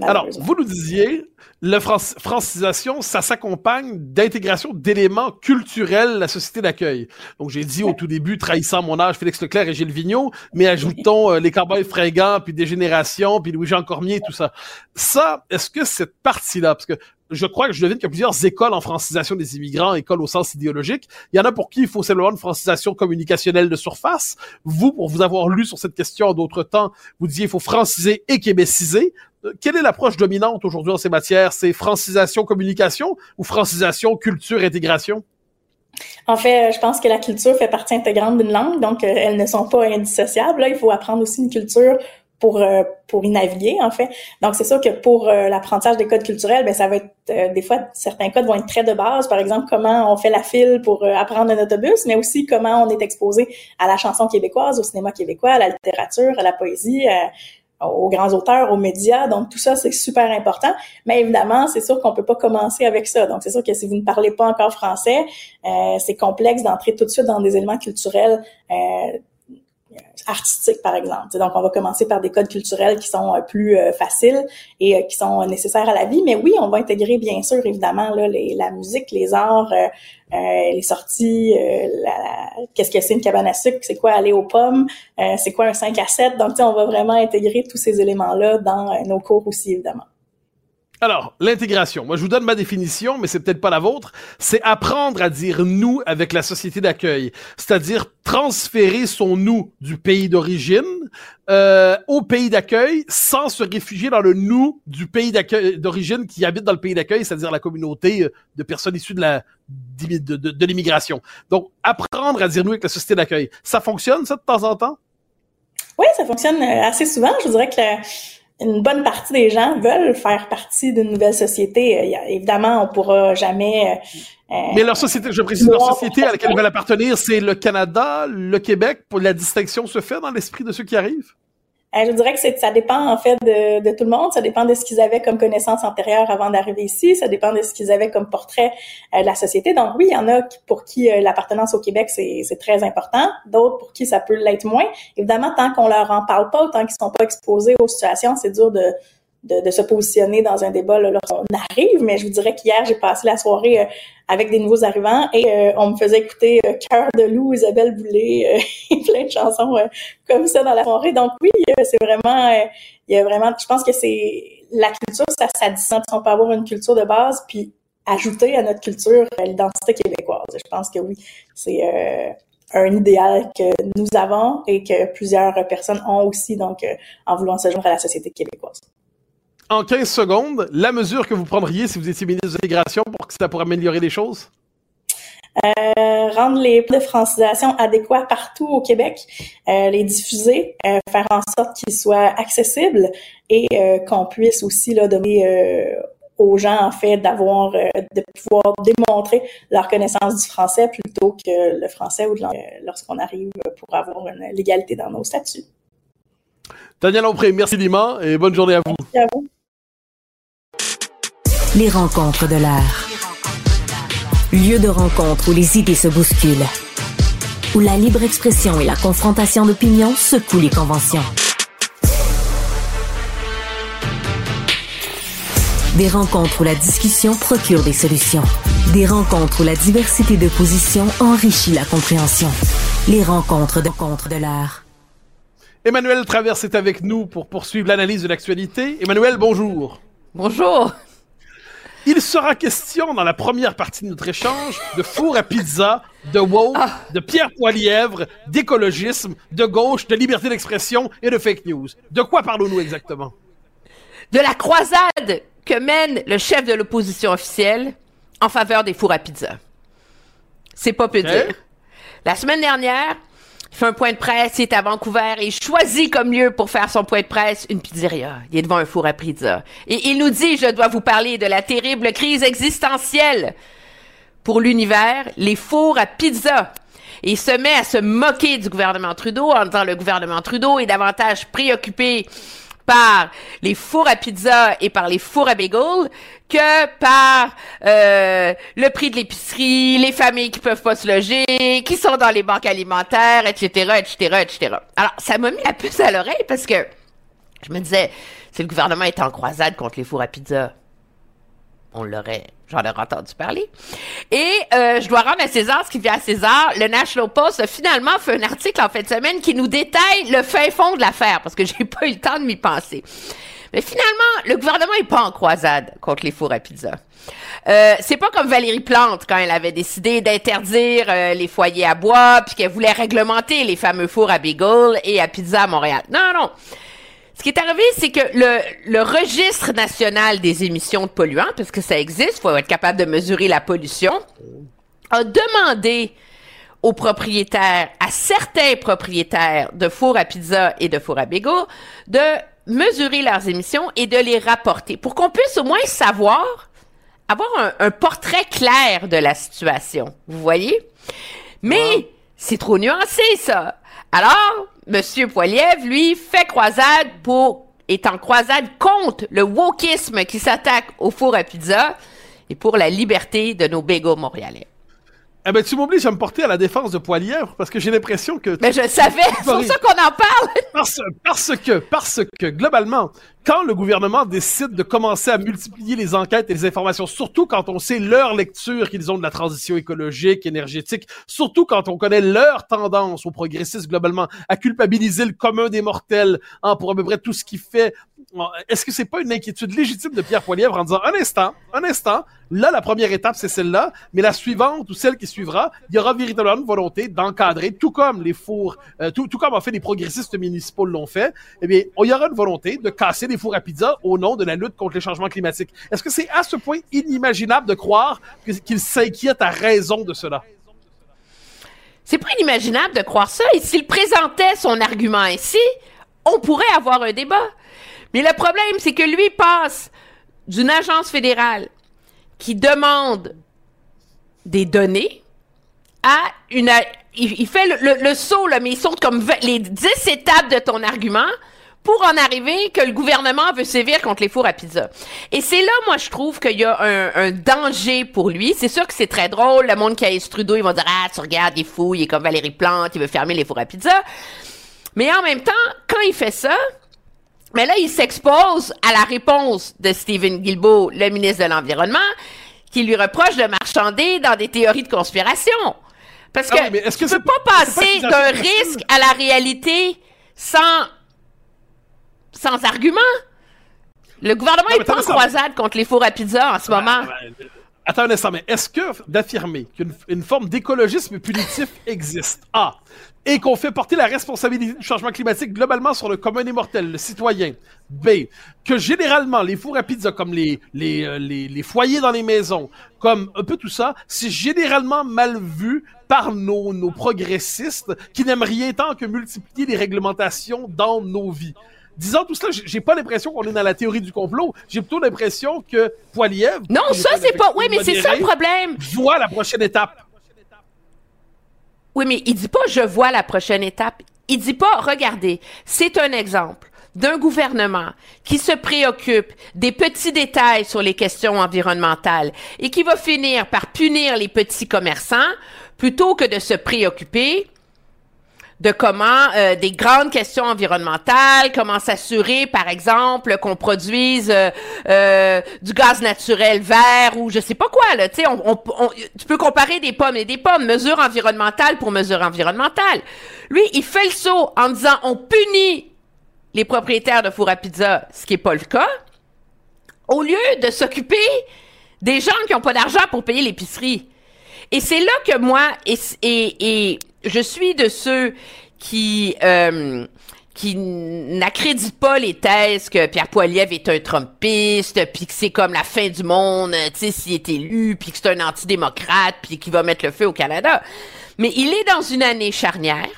S2: Alors, vous nous disiez, la francisation, ça s'accompagne d'intégration d'éléments culturels de la société d'accueil. Donc, j'ai dit au tout début, trahissant mon âge, Félix Leclerc et Gilles Vigneault, mais ajoutons euh, les cowboys fringants, puis des générations, puis Louis-Jean Cormier, tout ça. Ça, est-ce que cette partie-là, parce que je crois que je devine qu'il y a plusieurs écoles en francisation des immigrants, écoles au sens idéologique. Il y en a pour qui il faut simplement une francisation communicationnelle de surface. Vous, pour vous avoir lu sur cette question en d'autres temps, vous disiez il faut franciser et québéciser. Euh, quelle est l'approche dominante aujourd'hui en ces matières? C'est francisation communication ou francisation culture intégration?
S7: En fait, je pense que la culture fait partie intégrante d'une langue, donc euh, elles ne sont pas indissociables. Là, il faut apprendre aussi une culture pour euh, pour y naviguer en fait. Donc c'est sûr que pour euh, l'apprentissage des codes culturels, ben ça va être euh, des fois certains codes vont être très de base, par exemple comment on fait la file pour apprendre un autobus, mais aussi comment on est exposé à la chanson québécoise, au cinéma québécois, à la littérature, à la poésie, aux grands auteurs, aux médias. Donc tout ça c'est super important. Mais évidemment c'est sûr qu'on peut pas commencer avec ça. Donc c'est sûr que si vous ne parlez pas encore français, c'est complexe d'entrer tout de suite dans des éléments culturels artistique, par exemple. donc, on va commencer par des codes culturels qui sont euh, plus euh, faciles et euh, qui sont nécessaires à la vie. Mais oui, on va intégrer, bien sûr, évidemment, là, la musique, les arts, les sorties, qu'est-ce que c'est une cabane à sucre, c'est quoi aller aux pommes, c'est quoi un 5 à 7. Donc, on va vraiment intégrer tous ces éléments-là dans nos cours aussi, évidemment.
S2: Alors, l'intégration. Moi, je vous donne ma définition, mais c'est peut-être pas la vôtre. C'est apprendre à dire nous avec la société d'accueil. C'est-à-dire transférer son nous du pays d'origine euh, au pays d'accueil sans se réfugier dans le nous du pays d'accueil d'origine qui habite dans le pays d'accueil, c'est-à-dire la communauté euh, de personnes issues de la de, de l'immigration. Donc, apprendre à dire nous avec la société d'accueil. Ça fonctionne, ça, de temps en temps?
S7: Oui, ça fonctionne euh, assez souvent. Je voudrais que une bonne partie des gens veulent faire partie d'une nouvelle société. Euh, évidemment, on pourra jamais.
S2: Euh, Mais leur société, je précise, leur société à laquelle ils veulent appartenir, c'est le Canada, le Québec. Pour la distinction se fait dans l'esprit de ceux qui arrivent?
S7: Euh, je dirais que ça dépend en fait de, tout le monde. Ça dépend de ce qu'ils avaient comme connaissance antérieure avant d'arriver ici. Ça dépend de ce qu'ils avaient comme portrait euh, de la société. Donc oui, il y en a pour qui euh, l'appartenance au Québec c'est très important. D'autres pour qui ça peut l'être moins. Évidemment, tant qu'on leur en parle pas, tant qu'ils sont pas exposés aux situations, c'est dur de de, de, se positionner dans un débat lorsqu'on arrive. Mais je vous dirais qu'hier, j'ai passé la soirée euh, avec des nouveaux arrivants et euh, on me faisait écouter euh, Cœur de loup, Isabelle Boulay et plein de chansons comme ça dans la soirée. Donc oui, c'est vraiment, il y a vraiment, je pense que c'est la culture, ça s'additionne. On peut avoir une culture de base puis ajouter à notre culture l'identité québécoise. Je pense que oui, c'est un idéal que nous avons et que plusieurs personnes ont aussi, donc en voulant se joindre à la société québécoise
S2: en 15 secondes, la mesure que vous prendriez si vous étiez ministre de l'Immigration pour que ça pourrait améliorer les choses?
S7: Euh, rendre les de francisation adéquats partout au Québec, euh, les diffuser, euh, faire en sorte qu'ils soient accessibles et qu'on puisse aussi là, donner aux gens en fait d'avoir de pouvoir démontrer leur connaissance du français plutôt que le français ou lorsqu'on arrive pour avoir une légalité dans nos statuts.
S2: Daniel Ompré, merci Lima et bonne journée à vous.
S7: Merci à vous.
S5: Les rencontres de l'art. Lieu de rencontre où les idées se bousculent. Où la libre expression et la confrontation d'opinions secouent les conventions. Des rencontres où la discussion procure des solutions. Des rencontres où la diversité de positions enrichit la compréhension. Les rencontres de contre de l'art.
S2: Emmanuel Traverse est avec nous pour poursuivre l'analyse de l'actualité. Emmanuel, bonjour.
S8: Bonjour.
S2: Il sera question dans la première partie de notre échange de four à pizza, de woke, ah. de Pierre Poilièvre, d'écologisme, de gauche, de liberté d'expression et de fake news. De quoi parlons-nous exactement?
S8: De la croisade que mène le chef de l'opposition officielle en faveur des fours à pizza. C'est pas peu dire. La semaine dernière, il fait un point de presse, il est à Vancouver et il choisit comme lieu pour faire son point de presse une pizzeria. Il est devant un four à pizza. Et il nous dit, je dois vous parler de la terrible crise existentielle pour l'univers, les fours à pizza. Il se met à se moquer du gouvernement Trudeau en disant le gouvernement Trudeau est davantage préoccupé par les fours à pizza et par les fours à bagel que par euh, le prix de l'épicerie, les familles qui peuvent pas se loger, qui sont dans les banques alimentaires, etc., etc., etc. Alors, ça m'a mis la puce à l'oreille parce que je me disais, si le gouvernement est en croisade contre les fours à pizza, on l'aurait, j'en aurais entendu parler. Et euh, je dois rendre à César ce qui vient à César. Le National Post a finalement fait un article en fin de semaine qui nous détaille le fin fond de l'affaire parce que j'ai pas eu le temps de m'y penser. Mais finalement, le gouvernement est pas en croisade contre les fours à pizza. Euh, c'est pas comme Valérie Plante quand elle avait décidé d'interdire euh, les foyers à bois puis qu'elle voulait réglementer les fameux fours à bagel et à pizza à Montréal. Non, non. Ce qui est arrivé, c'est que le, le registre national des émissions de polluants, parce que ça existe, faut être capable de mesurer la pollution, a demandé aux propriétaires, à certains propriétaires de fours à pizza et de fours à bagel, de mesurer leurs émissions et de les rapporter pour qu'on puisse au moins savoir, avoir un, portrait clair de la situation. Vous voyez? Mais c'est trop nuancé, ça. Alors, Monsieur Poiliev, lui, fait croisade pour, est en croisade contre le wokisme qui s'attaque au four à pizza et pour la liberté de nos bégos montréalais.
S2: Eh ben, tu m'obliges à me porter à la défense de Poilièvre parce que j'ai l'impression que.
S8: Mais je savais, c'est pour ça qu'on en parle.
S2: Parce, parce que, parce que, globalement, quand le gouvernement décide de commencer à multiplier les enquêtes et les informations, surtout quand on sait leur lecture qu'ils ont de la transition écologique, énergétique, surtout quand on connaît leur tendance aux progressistes globalement à culpabiliser le commun des mortels hein, pour à peu près tout ce qui fait est-ce que c'est pas une inquiétude légitime de Pierre Poilievre en disant un instant, un instant, là la première étape c'est celle-là, mais la suivante ou celle qui suivra, il y aura véritablement une volonté d'encadrer, tout comme les fours, euh, tout, comme en fait les progressistes municipaux l'ont fait, eh bien il y aura une volonté de casser les fours à pizza au nom de la lutte contre les changements climatiques. Est-ce que c'est à ce point inimaginable de croire qu'il s'inquiète à raison de cela?
S8: C'est pas inimaginable de croire ça. Et s'il présentait son argument ainsi, on pourrait avoir un débat. Mais le problème, c'est que lui passe d'une agence fédérale qui demande des données à une... Il, fait le, saut, là, mais il saute comme les 10 étapes de ton argument pour en arriver que le gouvernement veut sévir contre les fours à pizza. Et c'est là, moi, je trouve qu'il y a un, danger pour lui. C'est sûr que c'est très drôle. Le monde qui a Trudeau, ils vont dire, ah, tu regardes, il est fou, il est comme Valérie Plante, il veut fermer les fours à pizza. Mais en même temps, quand il fait ça, mais là, il s'expose à la réponse de Stephen Guilbeault, le ministre de l'Environnement, qui lui reproche de marchander dans des théories de conspiration. Parce que, tu est-ce que peux pas passer d'un risque à la réalité sans, sans argument? Le gouvernement est pas en croisade contre les fours à pizza en ce moment.
S2: Attends un instant, mais est-ce que d'affirmer qu'une forme d'écologisme punitif existe, A, et qu'on fait porter la responsabilité du changement climatique globalement sur le commun des mortels, le citoyen, B, que généralement les fours à pizza, comme les, les, euh, les, les foyers dans les maisons, comme un peu tout ça, c'est généralement mal vu par nos, nos progressistes qui n'aiment rien tant que multiplier les réglementations dans nos vies disons tout cela, j'ai pas l'impression qu'on est dans la théorie du complot. J'ai plutôt l'impression que Poiliev.
S8: Non, ça, c'est pas. Oui, mais c'est ça le problème.
S2: Voit la prochaine étape.
S8: Oui, mais il dit pas je vois la prochaine étape. Il dit pas regardez, c'est un exemple d'un gouvernement qui se préoccupe des petits détails sur les questions environnementales et qui va finir par punir les petits commerçants plutôt que de se préoccuper de comment euh, des grandes questions environnementales, comment s'assurer, par exemple, qu'on produise euh, euh, du gaz naturel vert ou je sais pas quoi là. Tu sais, on, tu peux comparer des pommes et des pommes, mesure environnementale pour mesure environnementale. Lui, il fait le saut en disant on punit les propriétaires de four à pizza, ce qui est pas le cas, au lieu de s'occuper des gens qui ont pas d'argent pour payer l'épicerie. Et c'est là que moi et, et je suis de ceux qui euh, qui n'accréditent pas les thèses que Pierre Poilievre est un Trumpiste, puis que c'est comme la fin du monde, tu sais, s'il est élu, puis que c'est un antidémocrate, puis qu'il va mettre le feu au Canada. Mais il est dans une année charnière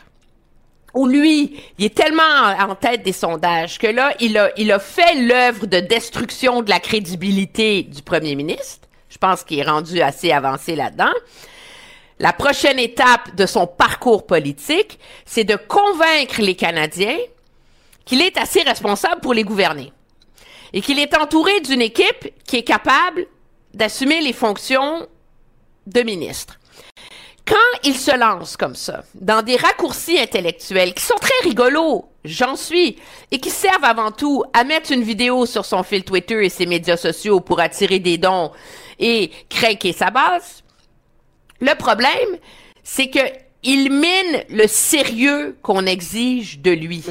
S8: où lui, il est tellement en tête des sondages que là, il a, il a fait l'œuvre de destruction de la crédibilité du premier ministre. Je pense qu'il est rendu assez avancé là-dedans. La prochaine étape de son parcours politique, c'est de convaincre les Canadiens qu'il est assez responsable pour les gouverner et qu'il est entouré d'une équipe qui est capable d'assumer les fonctions de ministre. Quand il se lance comme ça, dans des raccourcis intellectuels qui sont très rigolos, j'en suis, et qui servent avant tout à mettre une vidéo sur son fil Twitter et ses médias sociaux pour attirer des dons et craquer sa base, le problème, c'est que il mine le sérieux qu'on exige de lui.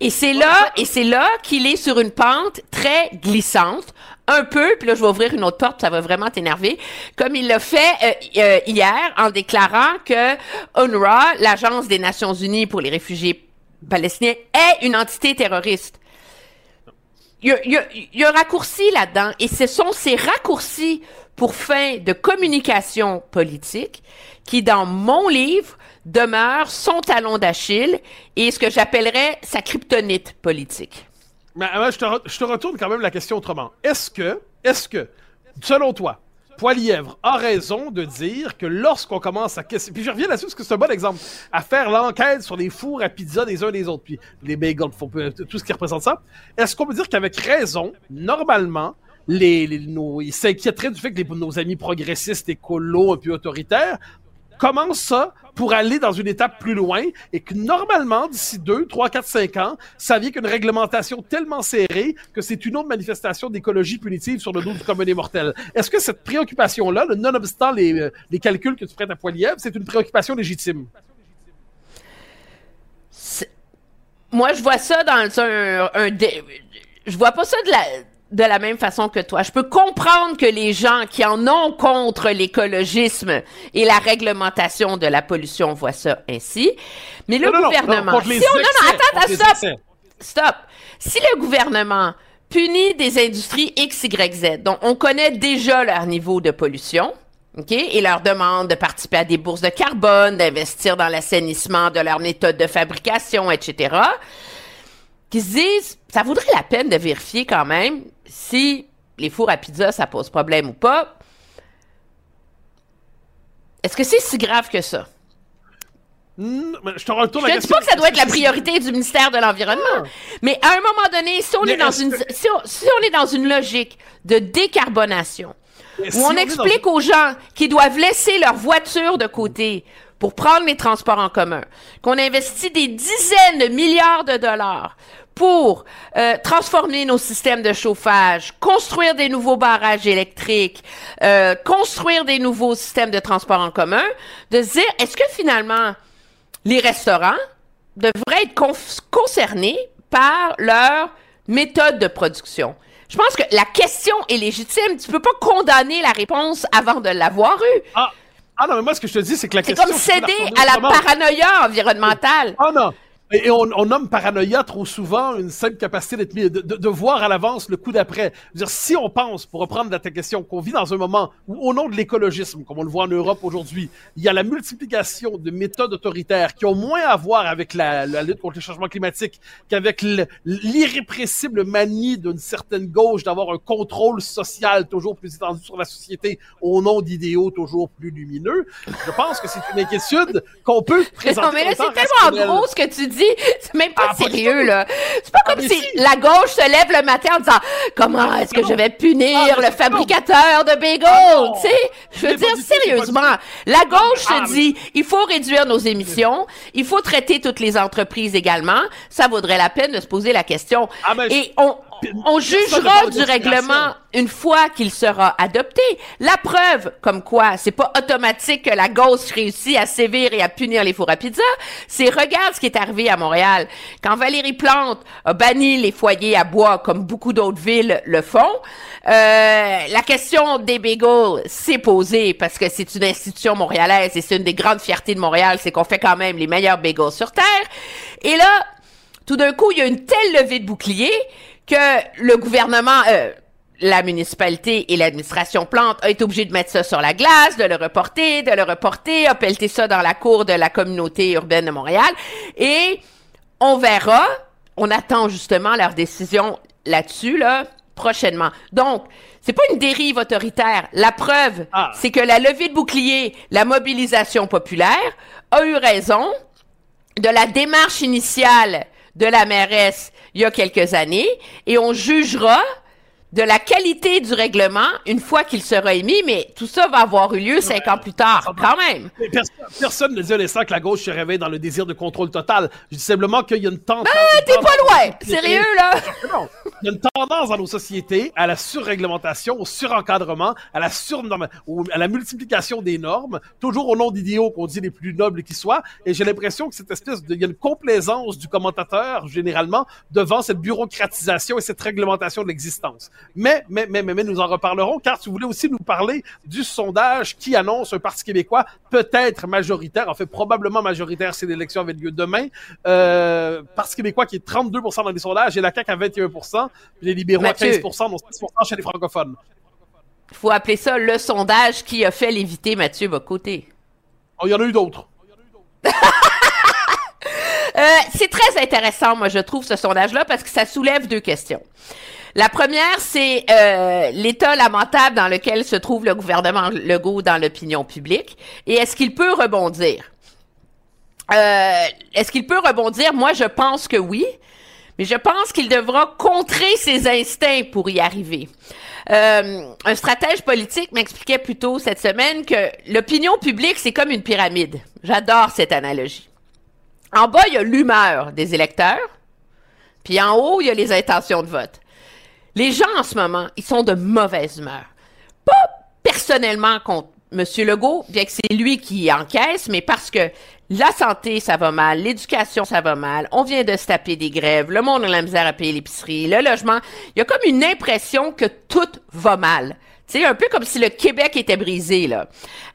S8: Et c'est là, et c'est là qu'il est sur une pente très glissante, un peu, puis là je vais ouvrir une autre porte, ça va vraiment t'énerver, comme il l'a fait euh, euh, hier en déclarant que UNRWA, l'agence des Nations Unies pour les réfugiés palestiniens, est une entité terroriste. Il y a, il y a un raccourci là-dedans, et ce sont ces raccourcis pour fin de communication politique qui, dans mon livre, demeure son talon d'Achille et ce que j'appellerais sa kryptonite politique.
S2: Mais je, te je, te retourne quand même la question autrement. Est-ce que, est-ce que, selon toi, Poilièvre a raison de dire que lorsqu'on commence à... Puis je reviens là-dessus parce que c'est un bon exemple. À faire l'enquête sur les fours à pizza des uns des autres, puis les bagels, tout ce qui représente ça. Est-ce qu'on peut dire qu'avec raison, normalement, les, les nos, ils s'inquiéteraient du fait que nos amis progressistes, écolos, un peu autoritaires, commencent ça pour aller dans une étape plus loin et que normalement, d'ici 2, 3, 4, 5 ans, ça vient qu'une réglementation tellement serrée que c'est une autre manifestation d'écologie punitive sur le dos du commun des mortels. Est-ce que cette préoccupation-là, nonobstant les, les calculs que tu prêtes à Poilievre, c'est une préoccupation légitime?
S8: Moi, je vois ça dans un, un, je vois pas ça de la de la même façon que toi. Je peux comprendre que les gens qui en ont contre l'écologisme et la réglementation de la pollution voient ça ainsi. Mais le gouvernement... si on, non, non, attends, stop! Stop! Si le gouvernement punit des industries X, Y, Z, dont on connaît déjà leur niveau de pollution, OK? Et leur demande de participer à des bourses de carbone, d'investir dans l'assainissement de leur méthode de fabrication, etc., qui se disent, ça vaudrait la peine de vérifier quand même si les fours à pizza, ça pose problème ou pas. Est-ce que c'est si grave que ça?
S2: Mais je te retourne
S8: Je dis pas que ça doit être la priorité du ministère de l'Environnement, mais à un moment donné, si on,
S2: Mais
S8: est dans une,
S2: que-
S8: si, on, si on est dans une logique de décarbonation,
S2: Mais
S8: où
S2: si
S8: on
S2: dans-
S8: explique aux gens qui doivent laisser leur voiture de côté pour prendre les transports en commun, qu'on investit des dizaines de milliards de dollars pour euh, transformer nos systèmes de chauffage, construire des nouveaux barrages électriques, euh, construire des nouveaux systèmes de transport en commun, de se dire, est-ce que finalement, les restaurants devraient être concernés par leur méthode de production? Je pense que la question est légitime. Tu peux pas condamner la réponse avant de l'avoir eue.
S2: Ah, ah non, mais moi, ce que je te dis, c'est que la
S8: C'est
S2: question.
S8: comme
S2: tu peux
S8: céder à la paranoïa environnementale.
S2: Ah non. Et, et on, on nomme paranoïa trop souvent une simple capacité d'être mis, de, de, de voir à l'avance le coup d'après. Dire, si on pense, pour reprendre ta question, qu'on vit dans un moment où, au nom de l'écologisme, comme on le voit en Europe aujourd'hui, il y a la multiplication de méthodes autoritaires qui ont moins à voir avec la, la lutte contre le changement climatique qu'avec le- l'irrépressible manie d'une certaine gauche d'avoir un contrôle social toujours plus étendu sur la société au nom d'idéaux toujours plus lumineux. Je pense que c'est une inquiétude qu'on peut présenter.
S8: Non, mais là, c'est tellement gros ce que tu dis. C'est même pas
S2: Ah,
S8: sérieux, là. C'est pas comme
S2: mais
S8: si,
S2: si.
S8: la gauche se lève le matin en disant Comment est-ce que
S2: non.
S8: je vais punir
S2: Ah,
S8: le fabricateur de bagels?
S2: Ah,
S8: tu sais, je veux dire, sérieusement, la gauche
S2: Ah,
S8: se dit il faut réduire nos émissions, il faut traiter toutes les entreprises également. Ça vaudrait la peine de se poser la question.
S2: Ah, ben,
S8: Et on, on jugera du règlement une fois qu'il sera adopté. La preuve, comme quoi, c'est pas automatique que la gauche réussit à sévir et à punir les fours à pizza. C'est regarde ce qui est arrivé à Montréal. Quand Valérie Plante a banni les foyers à bois, comme beaucoup d'autres villes le font, euh, la question des bagels s'est posée parce que c'est une institution montréalaise et c'est une des grandes fiertés de Montréal, c'est qu'on fait quand même les meilleurs bagels sur Terre. Et là, tout d'un coup, il y a une telle levée de bouclier que le gouvernement, euh, la municipalité et l'administration Plante a été obligé de mettre ça sur la glace, de le reporter, de le reporter, a pelleté ça dans la cour de la communauté urbaine de Montréal. Et on verra, on attend justement leur décision là-dessus, là, prochainement. Donc, c'est pas une dérive autoritaire. La preuve,
S2: Ah.
S8: c'est que la levée de bouclier, la mobilisation populaire a eu raison de la démarche initiale de la mairesse il y a quelques années et on jugera de la qualité du règlement une fois qu'il sera émis, mais tout ça va avoir eu lieu cinq ans plus tard, quand même.
S2: Personne ne dit à l'instant que la gauche se réveille dans le désir de contrôle total. Je dis simplement qu'il y a une tendance.
S8: Ah, t'es pas loin! Sérieux, là?
S2: Non. Il y a une tendance dans nos sociétés à la surréglementation, au surencadrement, à la surnorme, au- à la multiplication des normes, toujours au nom d'idéaux qu'on dit les plus nobles qui soient. Et j'ai l'impression que cette espèce de, il y a une complaisance du commentateur, généralement, devant cette bureaucratisation et cette réglementation de l'existence. Mais, mais, mais, mais, mais, nous en reparlerons, car tu voulais aussi nous parler du sondage qui annonce un Parti québécois peut-être majoritaire, en fait probablement majoritaire si l'élection avait lieu demain. Euh, Parti québécois qui est 32% dans les sondages et la CAQ à 21%, puis les libéraux
S8: Mathieu.
S2: à 15%, dont 6% chez les francophones.
S8: faut appeler ça le sondage qui a fait léviter Mathieu Bocoté.
S2: Oh, il y en a eu d'autres.
S8: Euh, c'est très intéressant, moi, je trouve, ce sondage-là, parce que ça soulève deux questions. La première, c'est euh, l'état lamentable dans lequel se trouve le gouvernement Legault dans l'opinion publique, et est-ce qu'il peut rebondir? Euh, est-ce qu'il peut rebondir? Moi, je pense que oui, mais je pense qu'il devra contrer ses instincts pour y arriver. Euh, un stratège politique m'expliquait plus tôt cette semaine que l'opinion publique, c'est comme une pyramide. J'adore cette analogie. En bas, il y a l'humeur des électeurs, puis en haut, il y a les intentions de vote. Les gens, en ce moment, ils sont de mauvaise humeur. Pas personnellement contre M. Legault, bien que c'est lui qui encaisse, mais parce que la santé, ça va mal, l'éducation, ça va mal, on vient de se taper des grèves, le monde a la misère à payer l'épicerie, le logement. Il y a comme une impression que tout va mal. Sais, un peu comme si le Québec était brisé, là.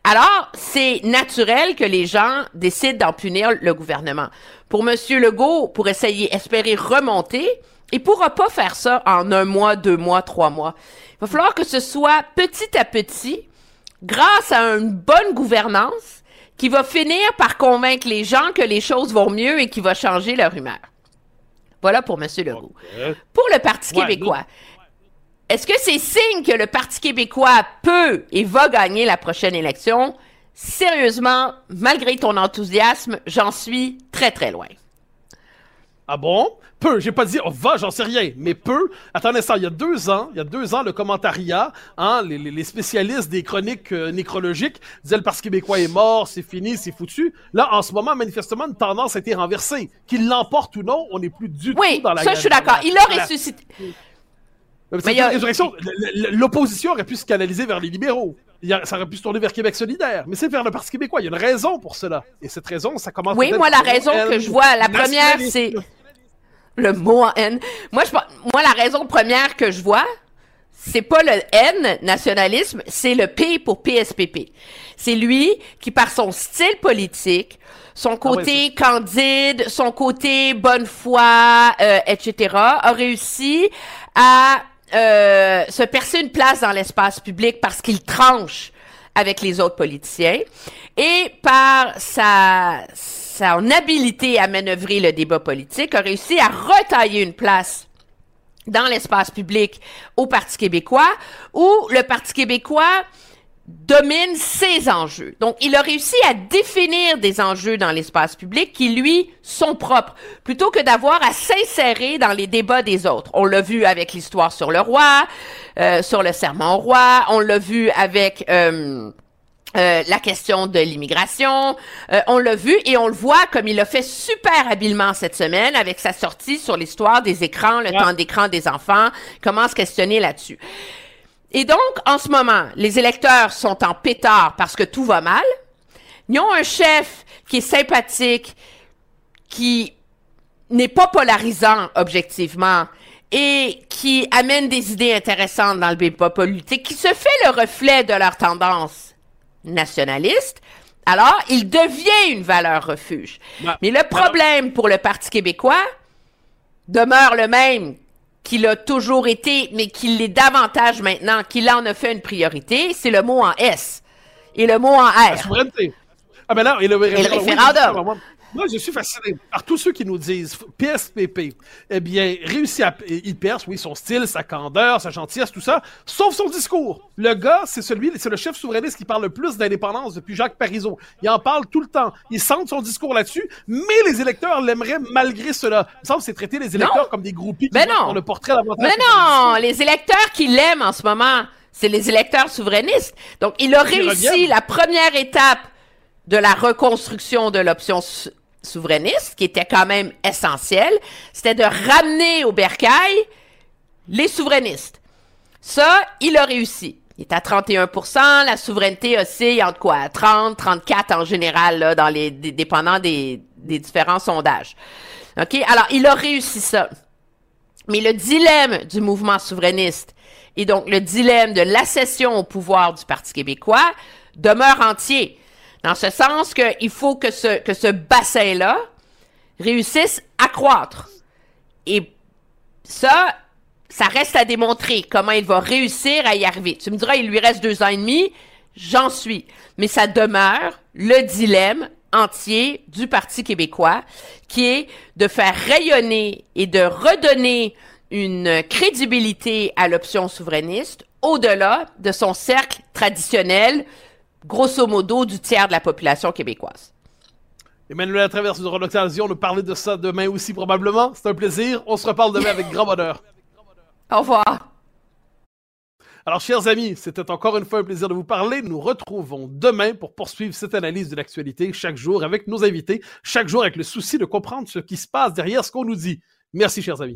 S8: Alors, c'est naturel que les gens décident d'en punir le gouvernement. Pour M. Legault, pour essayer, espérer remonter, il pourra pas faire ça en un mois, deux mois, trois mois. Il va falloir que ce soit petit à petit, grâce à une bonne gouvernance, qui va finir par convaincre les gens que les choses vont mieux et qui va changer leur humeur. Voilà pour M. Legault. Pour le Parti
S2: Ouais,
S8: québécois, est-ce que c'est signe que le Parti québécois peut et va gagner la prochaine élection? sérieusement, malgré ton enthousiasme, j'en suis très très loin.
S2: Ah bon? Peu, j'ai pas dit oh, va, j'en sais rien, mais peu. Attends un instant, il y a deux ans, il y a deux ans, le commentariat, hein, les, les, spécialistes des chroniques euh, nécrologiques disaient le Parti québécois est mort, c'est fini, c'est foutu. Là, en ce moment, manifestement, une tendance a été renversée. Qu'il l'emporte ou non, on n'est plus du
S8: Oui,
S2: tout dans la
S8: ça, je suis d'accord. Il a ressuscité.
S2: L'opposition aurait pu se canaliser vers les libéraux. Il y a- ça aurait pu se tourner vers Québec solidaire. Mais c'est vers le Parti québécois. Il y a une raison pour cela. Et cette raison, ça commence
S8: Oui, moi, la raison que je vois, la première, c'est le mot en N. Moi, je, moi, la raison première que je vois, c'est pas le N, nationalisme, c'est le P pour PSPP. C'est lui qui, par son style politique, son côté candide, son côté bonne foi, euh, etc., a réussi à euh, se percer une place dans l'espace public parce qu'il tranche avec les autres politiciens. Et par son habilité à manœuvrer le débat politique a réussi à retailler une place dans l'espace public au Parti québécois où le Parti québécois domine ses enjeux. Donc, il a réussi à définir des enjeux dans l'espace public qui, lui, sont propres, plutôt que d'avoir à s'insérer dans les débats des autres. On l'a vu avec l'histoire sur le roi, euh, sur le serment au roi, on l'a vu avec... euh, euh, la question de l'immigration, euh, on l'a vu et on le voit comme il l'a fait super habilement cette semaine avec sa sortie sur l'histoire des écrans, le temps d'écran des enfants, comment se questionner là-dessus? Et donc, en ce moment, les électeurs sont en pétard parce que tout va mal. Ils ont un chef qui est sympathique, qui n'est pas polarisant objectivement et qui amène des idées intéressantes dans le débat politique, qui se fait le reflet de leur tendance nationaliste, alors il devient une valeur refuge.
S2: Ouais.
S8: Mais le problème pour le Parti québécois demeure le même qu'il a toujours été, mais qu'il l'est davantage maintenant, qu'il en a fait une priorité, c'est le mot en S et le mot en
S2: La
S8: R.
S2: souveraineté. Ah ben là, et le,
S8: le référendum.
S2: moi, moi, je suis fasciné par tous ceux qui nous disent PSPP, eh bien, réussit à... Il perce, oui, son style, sa candeur, sa gentillesse, tout ça, sauf son discours. Le gars, c'est celui, c'est le chef souverainiste qui parle le plus d'indépendance depuis Jacques Parizeau. Il en parle tout le temps. Il centre son discours là-dessus, mais les électeurs l'aimeraient malgré cela. Il me semble que c'est traiter les électeurs
S8: Non.
S2: comme des groupies qui
S8: Ben
S2: votent
S8: non.
S2: le portrait davantage.
S8: Mais non, les électeurs qui l'aiment en ce moment, c'est les électeurs souverainistes. Donc, il a
S2: Qui
S8: réussi la première étape de la reconstruction de l'option souverainiste, qui était quand même essentielle, c'était de ramener au bercail les souverainistes. Ça, il a réussi. Il est à 31% la souveraineté oscille entre quoi? 30, 34 en général, là, dans les, dépendant des, des différents sondages. OK? Alors, il a réussi ça. Mais le dilemme du mouvement souverainiste et donc le dilemme de l'accession au pouvoir du Parti québécois demeure entier. Dans ce sens qu'il faut que ce, que ce bassin-là réussisse à croître. Et ça, ça reste à démontrer comment il va réussir à y arriver. Tu me diras, il lui reste deux ans et demi, j'en suis. Mais ça demeure le dilemme entier du Parti québécois, qui est de faire rayonner et de redonner une crédibilité à l'option souverainiste au-delà de son cercle traditionnel, grosso modo, du tiers de la population québécoise.
S2: Emmanuel à travers une occasion de parler de ça demain aussi probablement. C'est un plaisir. On se reparle demain avec grand bonheur.
S8: Au revoir.
S2: Alors, chers amis, c'était encore une fois un plaisir de vous parler. Nous retrouvons demain pour poursuivre cette analyse de l'actualité chaque jour avec nos invités, chaque jour avec le souci de comprendre ce qui se passe derrière ce qu'on nous dit. Merci, chers amis.